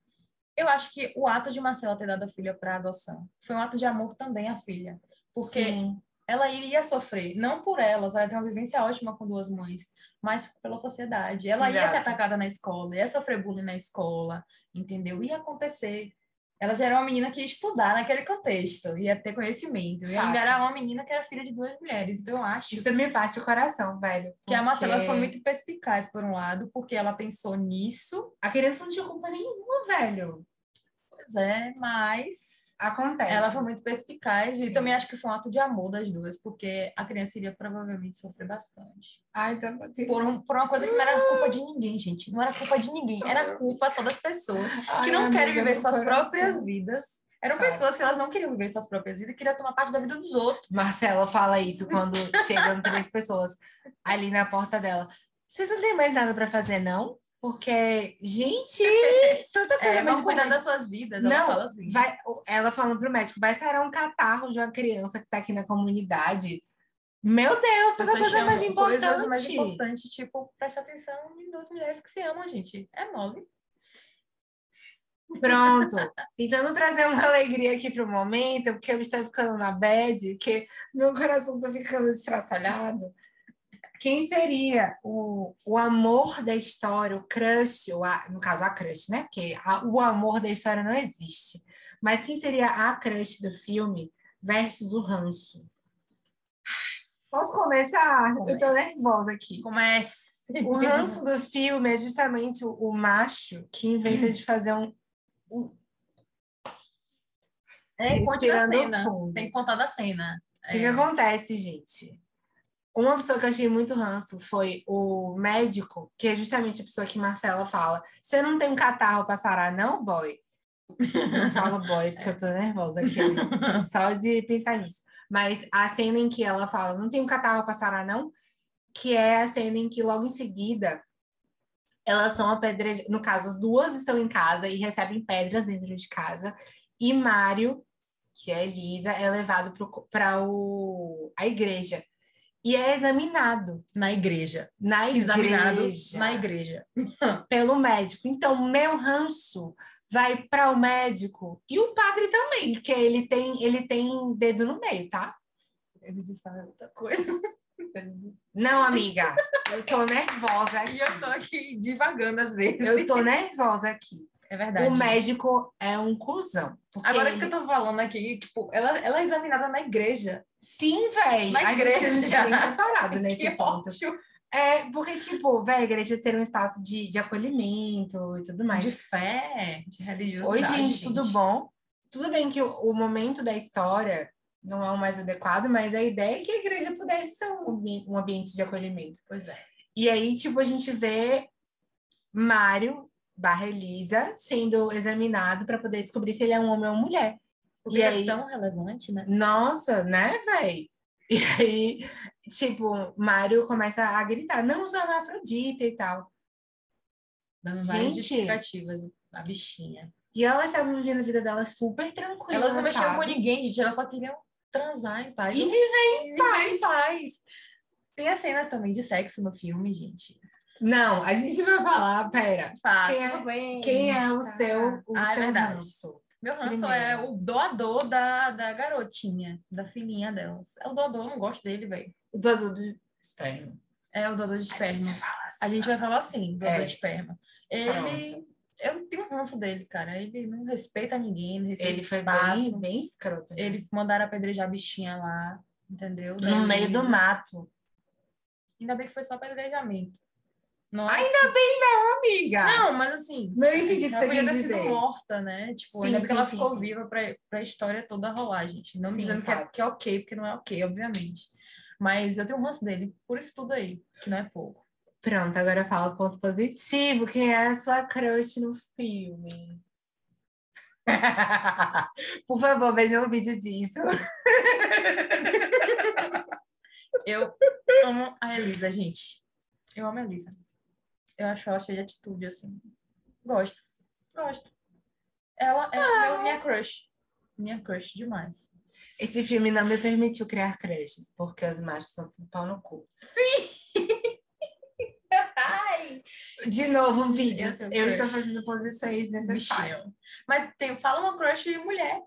Eu acho que o ato de Marcela ter dado a filha para adoção foi um ato de amor também à filha. Porque Sim. ela iria sofrer, não por elas, ela tem uma vivência ótima com duas mães, mas pela sociedade. Ela ia ser Exato. atacada na escola, ia sofrer bullying na escola, entendeu? Ia acontecer. Ela já era uma menina que ia estudar naquele contexto, ia ter conhecimento. E ainda era uma menina que era filha de duas mulheres. Então, eu acho Isso me parte o coração, velho. que a Marcela porque foi muito perspicaz, por um lado, porque ela pensou nisso, A criança não tinha culpa nenhuma, velho. pois é, mas Acontece. ela foi muito perspicaz e Sim. também acho que foi um ato de amor das duas, porque a criança iria provavelmente sofrer bastante. Tá batendo. Por, um- por uma coisa que não era culpa de ninguém, gente. Não era culpa de ninguém, era culpa só das pessoas que Ai, não querem viver suas coração. próprias vidas. Eram Claro. pessoas que elas não queriam viver suas próprias vidas, queriam tomar parte da vida dos outros. Marcela fala isso quando chegam três pessoas ali na porta dela. Vocês não têm mais nada pra fazer, não? Porque, gente, tanta coisa É, mais vão cuidar importante. das suas vidas, ela Não, fala assim. vai, ela falando pro médico, vai sarar um catarro de uma criança que tá aqui na comunidade. Meu Deus, tanta Pessoas coisa mais chamam coisas mais importante. importantes, tipo, presta atenção em duas mulheres que se amam, gente. É mole. Pronto. Tentando trazer uma alegria aqui pro momento, porque eu estou ficando na bad, que meu coração tá ficando estraçalhado. Quem seria o, o amor da história, o crush, o no caso a crush, né? Porque a- o amor da história não existe. Mas quem seria a crush do filme versus o ranço? Posso começar? Eu tô nervosa aqui. Comece. O ranço do filme é justamente o, o macho que inventa de fazer um, É, conte da cena. fundo. Tem que contar da cena. O que, que acontece, gente? Uma pessoa que eu achei muito ranço foi o médico, que é justamente a pessoa que Marcela fala: Você não tem um catarro pra sarar, não, boy? Falo boy, porque eu tô nervosa aqui, só de pensar nisso. Mas a cena em que ela fala: Não tem um catarro pra sarar, não? que é a cena em que logo em seguida elas são apedrejadas. No caso, as duas estão em casa e recebem pedras dentro de casa. E Mário, que é Elisa, é levado para a igreja e é examinado na igreja. Na igreja. Examinado na igreja. pelo médico. Então, meu ranço vai para o médico e o padre também, porque ele tem, ele tem dedo no meio, tá? Ele diz outra coisa. Não, amiga, eu tô nervosa aqui. E eu tô aqui divagando às vezes. Eu tô nervosa aqui. É verdade. O médico é um cuzão. Agora ele... que eu tô falando aqui, tipo, ela, ela é examinada na igreja. Sim, velho. Na a igreja. gente não tinha nem preparado nesse que ponto. ótimo. É, porque, tipo, velho, a igreja ser um espaço de, de acolhimento e tudo mais. De fé, de Oi, religiosidade. gente, tudo bom? Tudo bem que o, o momento da história não é o mais adequado, mas a ideia é que a igreja pudesse ser um, um ambiente de acolhimento. Pois é. E aí, tipo, a gente vê Mário barra Elisa sendo examinado para poder descobrir se ele é um homem ou mulher. Porque E é aí- tão relevante, né? Nossa, né, véi? E aí, tipo, Mário começa a gritar, não sou hermafrodita e tal. Dando várias Gente. justificativas, a bichinha. E elas estavam vivendo a vida delas super tranquila, Elas não mexiam com ninguém, gente. Elas só queriam transar em paz. E viver viver paz. em paz. Tem as cenas também de sexo no filme, gente. Não, a gente vai falar, pera. Tá, Quem é- bem. Quem é o Tá. seu, o Ah, é seu verdade. ranço? Meu ranço Primeiro. é o doador da, da garotinha, da filhinha delas. É o doador, eu não gosto dele, velho. O doador do esperma. É o doador de A gente esperma. fala assim. A gente vai falar assim, doador É. de esperma. Ele. Eu tenho um ranço dele, cara. Ele não respeita ninguém, não respeita Ele foi espaço. bem, bem escroto. né? Ele mandaram apedrejar a bichinha lá, entendeu? No Da meio do mato. Ainda bem que foi só apedrejamento. Não, Ainda bem não, amiga. não mas assim, Não entendi o que você podia ter sido morta, né? Tipo, Sim, ainda bem que sim, ela sim, ficou sim. viva pra, pra história toda rolar, gente. Não dizendo que é, que é ok, porque não é ok, obviamente. Mas eu tenho um ranço dele por isso tudo aí, que não é pouco. Pronto, agora fala o ponto positivo. Quem é a sua crush no filme? Por favor, vejam o vídeo disso. Eu amo a Elisa, gente. Eu amo a Elisa. Eu acho ela cheia de atitude, assim. Gosto. Gosto. Ela é Ah. meu- minha crush. Minha crush demais. Esse filme não me permitiu criar crushes, porque os machos são tudo pau no cu. Ai! De novo, vídeos. Eu Eu, crush. estou fazendo posições necessárias. Mas tem, fala uma crush mulher.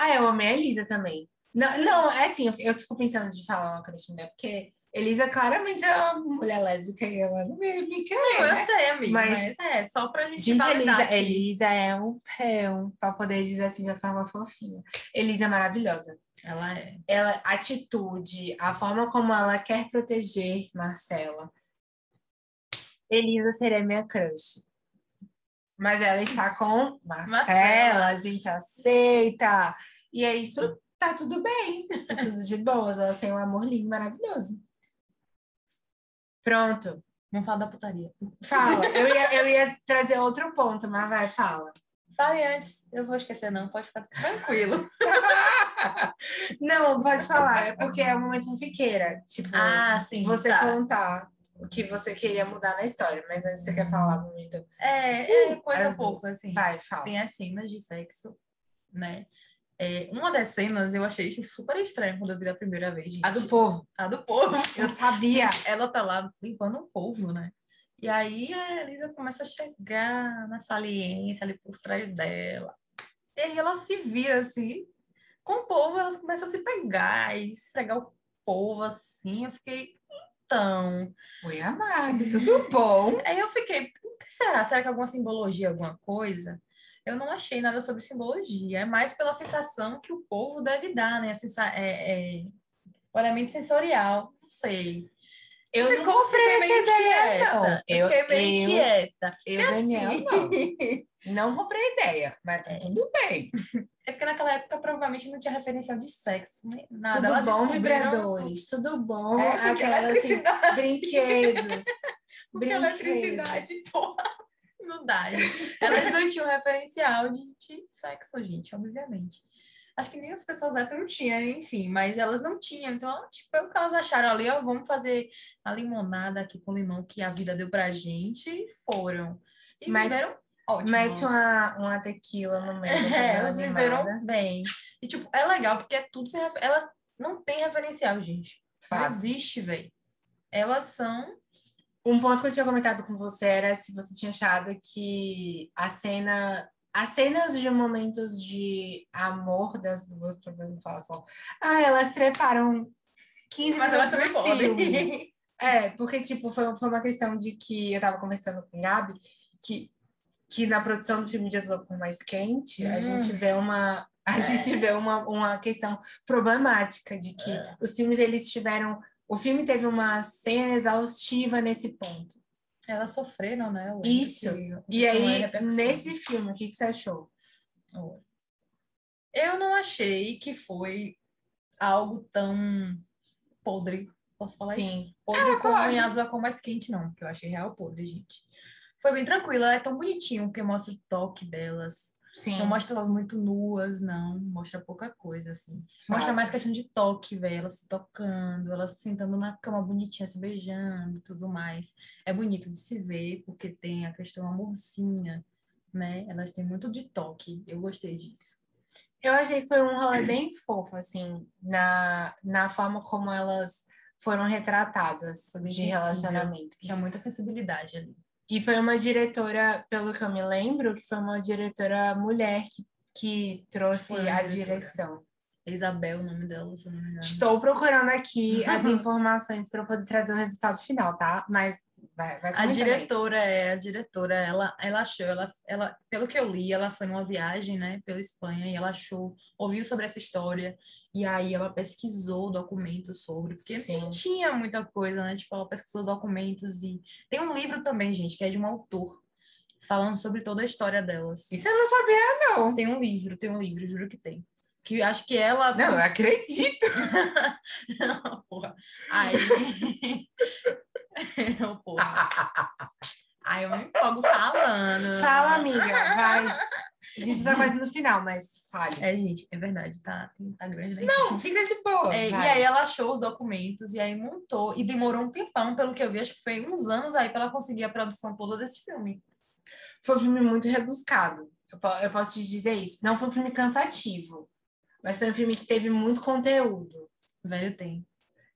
Ah, eu amei a Elisa também. Não, não, é assim, eu, eu fico pensando de falar uma crush mulher, porque Elisa claramente é uma mulher lésbica e ela não me, me quer, Não, eu né? sei, amiga. Mas- Mas, é, só pra gente validar Elisa, aqui. Elisa é um pão, pra poder dizer assim de uma forma fofinha. Elisa é maravilhosa. Ela é. Ela, a atitude, a forma como ela quer proteger Marcela. Elisa seria minha crush. Mas ela está com Marcela, Marcela. a gente aceita. E é isso, tá tudo bem. Tá tudo de boas. Ela tem um amor lindo, maravilhoso. Pronto. Vamos falar da putaria. Fala. Eu ia, eu ia trazer outro ponto, mas vai, fala. Fale antes. Eu vou esquecer, não. Pode ficar tranquilo. Não, pode falar. É porque é um momento fanfiqueira. Tipo, Ah, sim. você tá. contar o que você queria mudar na história. Mas antes você quer falar do momento. É, é coisa as pouco, duas. assim. Vai, fala. Tem as cenas de sexo, né? É, uma das cenas eu achei super estranha quando eu vi da primeira vez, gente. A do povo. A do povo. Eu sabia. Gente, ela tá lá limpando um polvo, né? E aí a Elisa começa a chegar na saliência ali por trás dela. E aí ela se vira assim, com o polvo, elas começam a se pegar e esfregar o polvo assim. Eu fiquei, então. Oi, amado. Tudo bom? Aí eu fiquei, o que será? Será que é alguma simbologia, alguma coisa? Eu não achei nada sobre simbologia, é mais pela sensação que o povo deve dar, né? Sensa é, é, o elemento sensorial, não sei. Eu não Ficou- comprei essa ideia, quieta. não. Eu, fiquei meio eu, quieta. eu, Porque Daniela, assim, não. Não comprei ideia, mas tá tudo bem. É porque naquela época provavelmente não tinha referencial de sexo, né? nada. tudo Elas bom, descobriram- vibradores. Tudo bom. É, Aquelas assim, brinquedos. Brinquedos. eletricidade, porra, não gente. Elas não tinham referencial de, de sexo, gente, obviamente. Acho que nem as pessoas hétero tinham, enfim, mas elas não tinham. Então, que foi o que elas acharam ali, ó, vamos fazer a limonada aqui com limão que a vida deu pra gente e foram. E Mas- viveram ótimo. Mete uma, uma tequila no meio. É, elas viveram bem. E, tipo, é legal porque é tudo sem refer... Elas não têm referencial, gente. Não Fato. existe, velho. Elas são. Um ponto que eu tinha comentado com você era se você tinha achado que a cena. As cenas de momentos de amor das duas, não falar só. Ah, elas treparam 15 Mas elas também podem. É, porque, tipo, foi, foi uma questão de que eu tava conversando com o Gabi, que, que na produção do filme de Azul por Mais Quente, a Hum. gente vê uma. A gente vê uma, uma questão problemática de que É. os filmes, eles tiveram. O filme teve uma cena exaustiva nesse ponto. Elas sofreram, né? Isso. que- E que aí, nesse filme, o que, que você achou? Eu não achei que foi algo tão podre. Posso falar isso? Sim. Podre como pode. em azul com mais quente, não, porque eu achei real podre, gente. Foi bem tranquilo, é tão bonitinho, porque mostra o toque delas. Sim. Não mostra elas muito nuas, não. Mostra pouca coisa, assim. Mostra mais questão de toque, velho. Elas se tocando, elas se sentando na cama bonitinha, se beijando e tudo mais. É bonito de se ver, porque tem a questão amorzinha, né? Elas têm muito de toque. Eu gostei disso. Eu achei que foi um rolê bem fofo, assim, na, na forma como elas foram retratadas de relacionamento. Tinha muita sensibilidade ali. E foi uma diretora, pelo que eu me lembro, que foi uma diretora mulher que, que trouxe Foi a diretora. direção. Isabel, o nome dela, se não me engano. Estou procurando aqui as informações para eu poder trazer o resultado final, tá? Mas vai, vai A diretora é a diretora, ela, ela achou, ela, ela, pelo que eu li, ela foi numa viagem, né, pela Espanha e ela achou, ouviu sobre essa história e aí ela pesquisou documentos sobre, porque Sim. não tinha muita coisa, né, tipo, ela pesquisou documentos e tem um livro também, gente, que é de um autor falando sobre toda a história delas. Isso eu não sabia, não. Tem um livro, tem um livro, juro que tem. Que acho que ela Não, eu acredito. Não, porra. Aí. Não, porra. Aí eu me empolgo falando. Fala, amiga, vai. A gente tá quase no final, mas fale. É, gente, é verdade, tá, tá grande, né? Não, fica de boa. É, e aí ela achou os documentos e aí montou. E demorou um tempão, pelo que eu vi, acho que foi uns anos aí pra ela conseguir a produção toda desse filme. Foi um filme muito rebuscado. Eu posso te dizer isso. Não foi um filme cansativo, mas foi um filme que teve muito conteúdo. Velho tem.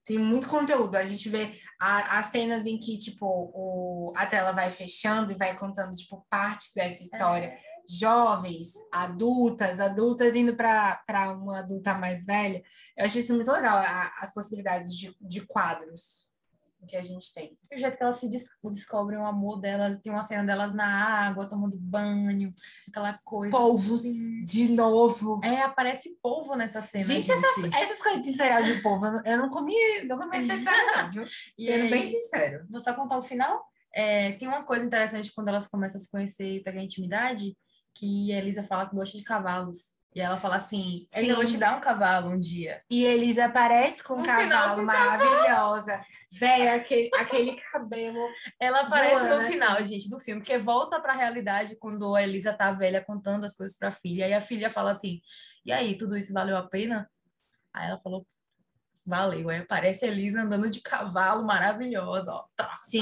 Tem muito conteúdo. A gente vê as cenas em que, tipo, o, a tela vai fechando e vai contando, tipo, partes dessa história. Jovens, adultas, adultas indo para uma adulta mais velha. Eu achei isso muito legal, a- as possibilidades de, de quadros que a gente tem. E o jeito que elas se des descobrem o amor delas, tem uma cena delas na água, tomando banho, aquela coisa. Polvos, assim. de novo. É, aparece polvo nessa cena. Gente, essas, essas coisas de cereal de polvo, eu não- eu não comi, não comi essa história, não, viu? E Sendo aí- bem sincero. Vou só contar o final. É, tem uma coisa interessante quando elas começam a se conhecer e pegar intimidade, que a Elisa fala que gosta de cavalos. E ela fala assim, eu ainda Sim. vou te dar um cavalo um dia. E Elisa aparece com um cavalo maravilhosa. Véia, aquele, aquele cabelo. Ela aparece Voando, no final, gente, do filme, porque volta pra realidade quando a Elisa tá velha contando as coisas pra filha. E a filha fala assim, e aí, tudo isso valeu a pena? Aí ela falou, valeu. Aí aparece a Elisa andando de cavalo, maravilhosa, ó. Tá Sim.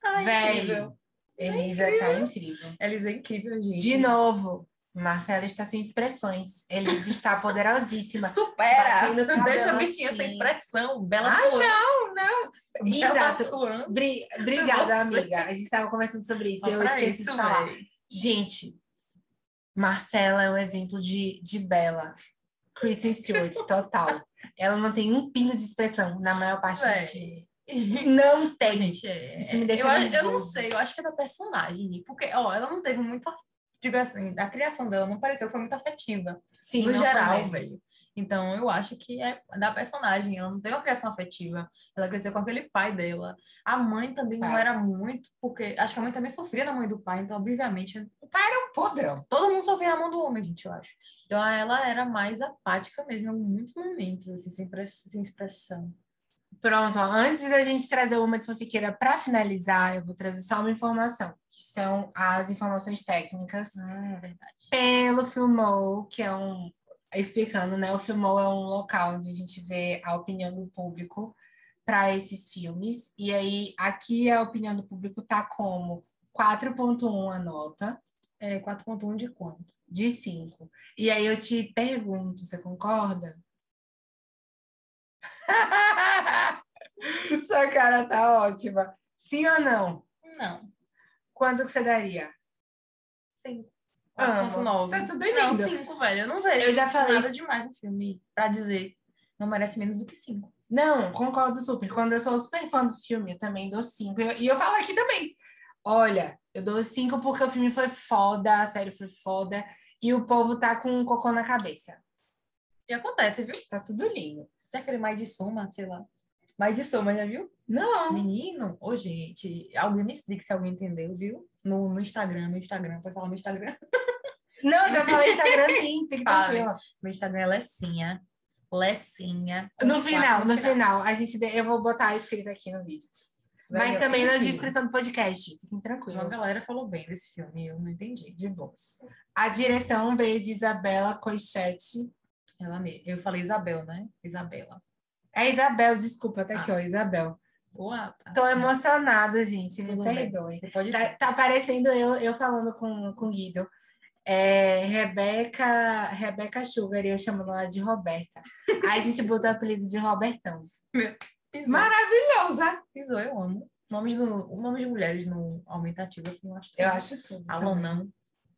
Tá velho. incrível. Elisa tá incrível. Elisa é incrível, gente. De novo, Marcela está sem expressões. Elisa está poderosíssima. Supera! Deixa a bichinha assim. sem expressão. Bela Ai, suando. Não, não. Tá Exato. Bri- Obrigada, amiga. A gente estava conversando sobre isso. Eu Ó, pra esqueci isso, de falar. véi. Gente, Marcela é um exemplo de, de Bela. Kristen Stewart, total. Ela não tem um pino de expressão na maior parte do filme. Não tem. Gente, é, Isso me deixa eu, eu não sei, eu acho que é da personagem, porque, ó, ela não teve muito, digo assim, a criação dela não pareceu, foi muito afetiva, Sim, no não geral, velho. Então, eu acho que é da personagem, ela não teve uma criação afetiva, ela cresceu com aquele pai dela. A mãe também não Fato. era muito, porque acho que a mãe também sofria na mãe do pai, então, obviamente, Um podrão. todo mundo sofria na mão do homem, gente, eu acho. Então, ela era mais apática mesmo em muitos momentos, assim, sem, sem expressão. Pronto, antes da gente trazer o momento fanfiqueira para finalizar, eu vou trazer só uma informação, que são as informações técnicas Ah, é verdade. pelo Filmou, que é um explicando, né? O Filmou é um local onde a gente vê a opinião do público para esses filmes. E aí, aqui a opinião do público tá como 4.1 a nota. É 4.1 de quanto? De 5. E aí eu te pergunto, você concorda? Sua cara tá ótima. Sim ou não? Não. Quanto que você daria? 5. Amo. 4.9. Tá tudo Não, lindo. 5, velho. Eu não vejo Eu já falei nada isso. demais no filme pra dizer. Não merece menos do que 5. Não, concordo super. Quando eu sou super fã do filme, eu também dou cinco. E eu, falo aqui também. Olha, eu dou cinco porque o filme foi foda, a série foi foda, e o povo tá com um cocô na cabeça. E acontece, viu? Tá tudo lindo. Tem aquele mais de soma, sei lá. Mais de soma, já viu? Não. Menino, ô gente, alguém me explica se alguém entendeu, viu? No, no Instagram, meu Instagram, pode falar meu Instagram. Não, já falei Instagram sim, fique tranquila. Meu Instagram é Lessinha. Lessinha. No final, no final, a gente, eu vou botar escrito aqui no vídeo. Mas também na descrição do podcast. Fiquem Uma tranquilos. galera falou bem desse filme, eu não entendi. De boas. A direção veio de Isabela Coixete. Ela me... Eu falei Isabel, né? Isabela. É Isabel, desculpa, tá aqui, ó, Isabel. Boa, tá. Tô emocionada, gente, me Tudo. Você pode Tá, tá parecendo eu, eu falando com, com o Guido. É, Rebeca, Rebeca Sugar, e eu chamando ela de Roberta. Aí a gente botou o apelido de Robertão. pisou. Maravilhosa! Pisou, eu amo. Nomes, do... Nomes de mulheres no aumentativo, assim, eu acho. Eu acho tudo. Alô, também.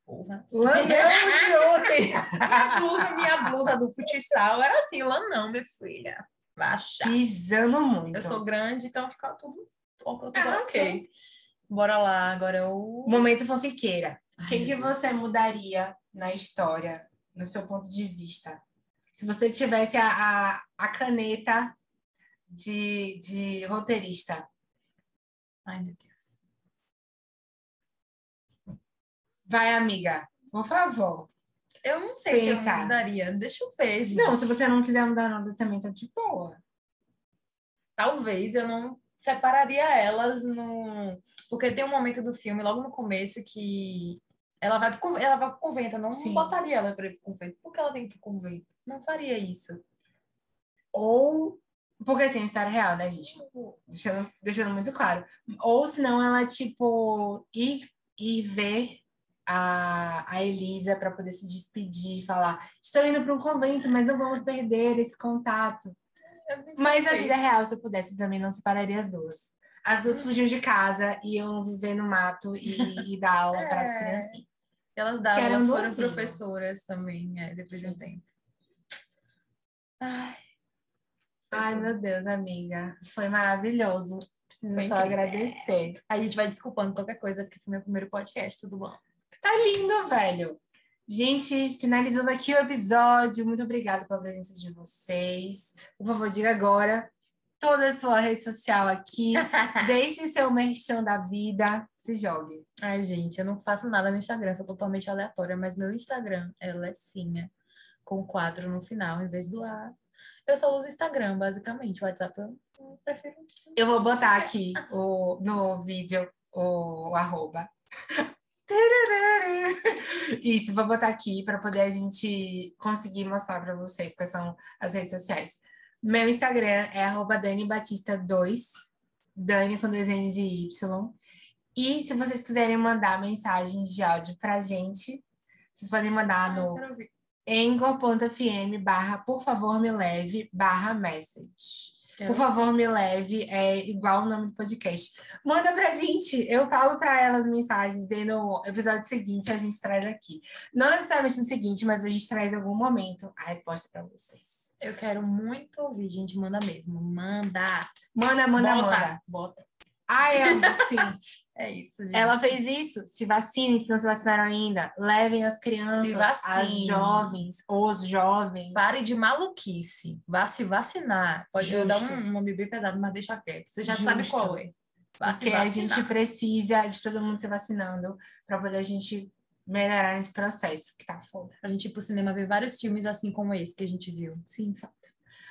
Porra. Lanão de ontem! Minha blusa, minha blusa do futsal era assim, Lanão, minha filha. Vai achar. Pisando muito. Eu sou grande, então fica tudo, tudo Ah, ok. Bora lá, agora eu. Momento fanfiqueira. O que, que você mudaria na história, no seu ponto de vista? Se você tivesse a, a, a caneta de, de roteirista, Ai, meu Deus. vai, amiga, por favor. Eu não sei se eu Pensar. mudaria. Deixa eu ver. gente. Não, se você não quiser mudar nada, também tá de boa. Talvez eu não separaria elas no. Porque tem um momento do filme, logo no começo, que ela vai pro, ela vai pro convento. Eu não Sim. botaria ela pra ir pro convento. Por que ela tem que ir pro convento? Não faria isso. Ou. Porque assim, é uma história real, né, gente? Deixando, deixando muito claro. Ou senão ela, tipo, ir, ir ver a, a Elisa para poder se despedir e falar: estou indo para um convento, mas não vamos perder esse contato. Mas na vida real, se eu pudesse, eu também não separaria as duas. As duas fugiam de casa, iam viver no mato e, e dar aula para as É. criancinhas. Elas davam, elas foram docinho. professoras também, é, depois de um Sim. tempo. Ai, Ai, meu Deus, amiga. Foi maravilhoso. Preciso Foi só incrível. agradecer. a gente vai desculpando qualquer coisa, porque foi meu primeiro podcast, tudo bom? Tá lindo, velho. Gente, finalizando aqui o episódio. Muito obrigada pela presença de vocês. Por favor, diga agora toda a sua rede social aqui. Deixe seu merchan da vida. Se jogue. Ai, gente, eu não faço nada no Instagram, sou totalmente aleatória, mas meu Instagram é Lessinha, com quatro no final, em vez do A. Eu só uso Instagram, basicamente. O WhatsApp eu eu prefiro. Eu vou botar aqui o, no vídeo o, o arroba. Isso, vou botar aqui para poder a gente conseguir mostrar para vocês quais são as redes sociais. Meu Instagram é arroba Dani Batista 2, Dani com dois N's e Y. E se vocês quiserem mandar mensagens de áudio pra gente, vocês podem mandar no Quero ouvir. anchor.fm barra por favor me leve barra message. Quero Por favor, me leve, é igual o nome do podcast. Manda pra gente, eu falo pra elas mensagens, e no episódio seguinte a gente traz aqui. Não necessariamente no seguinte, mas a gente traz em algum momento a resposta pra vocês. Eu quero muito ouvir, gente. Manda mesmo. Manda. Manda, manda, Bota. manda. Bota. Ai, amo, sim. É isso, gente. Ela fez isso. Se vacinem, se não se vacinaram ainda. Levem as crianças, as jovens, os jovens. Pare de maluquice. Vá se vacinar. Pode eu dar Justo. um nome bem pesado, mas deixa quieto. Você já Justo. sabe qual é. Vá Porque a gente precisa de todo mundo se vacinando pra poder a gente melhorar nesse processo, que tá foda. Pra gente ir pro cinema ver vários filmes assim como esse que a gente viu. Sim, exato.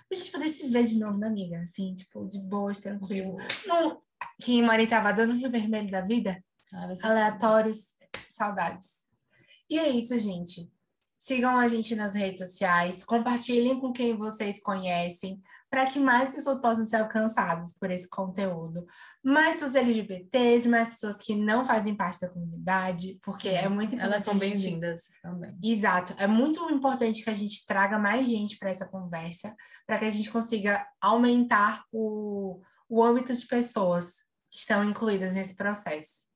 Pra gente poder se ver de novo, né, amiga? Assim, tipo, de boas, tranquilo. Não, quem mora em Salvador, no Rio Vermelho da vida, Ah, aleatórios, saudades. E é isso, gente. Sigam a gente nas redes sociais, compartilhem com quem vocês conhecem, para que mais pessoas possam ser alcançadas por esse conteúdo. Mais pessoas LGBTs, mais pessoas que não fazem parte da comunidade, porque Sim, é muito importante. Elas são bem-vindas também. Exato. É muito importante que a gente traga mais gente para essa conversa, para que a gente consiga aumentar o, o âmbito de pessoas que estão incluídas nesse processo.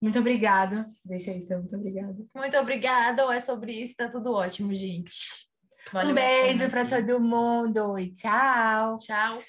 Muito obrigada. Deixa aí, muito obrigada. Muito obrigada. Ou é sobre isso, tá tudo ótimo, gente. Valeu um beijo para todo mundo e tchau. Tchau.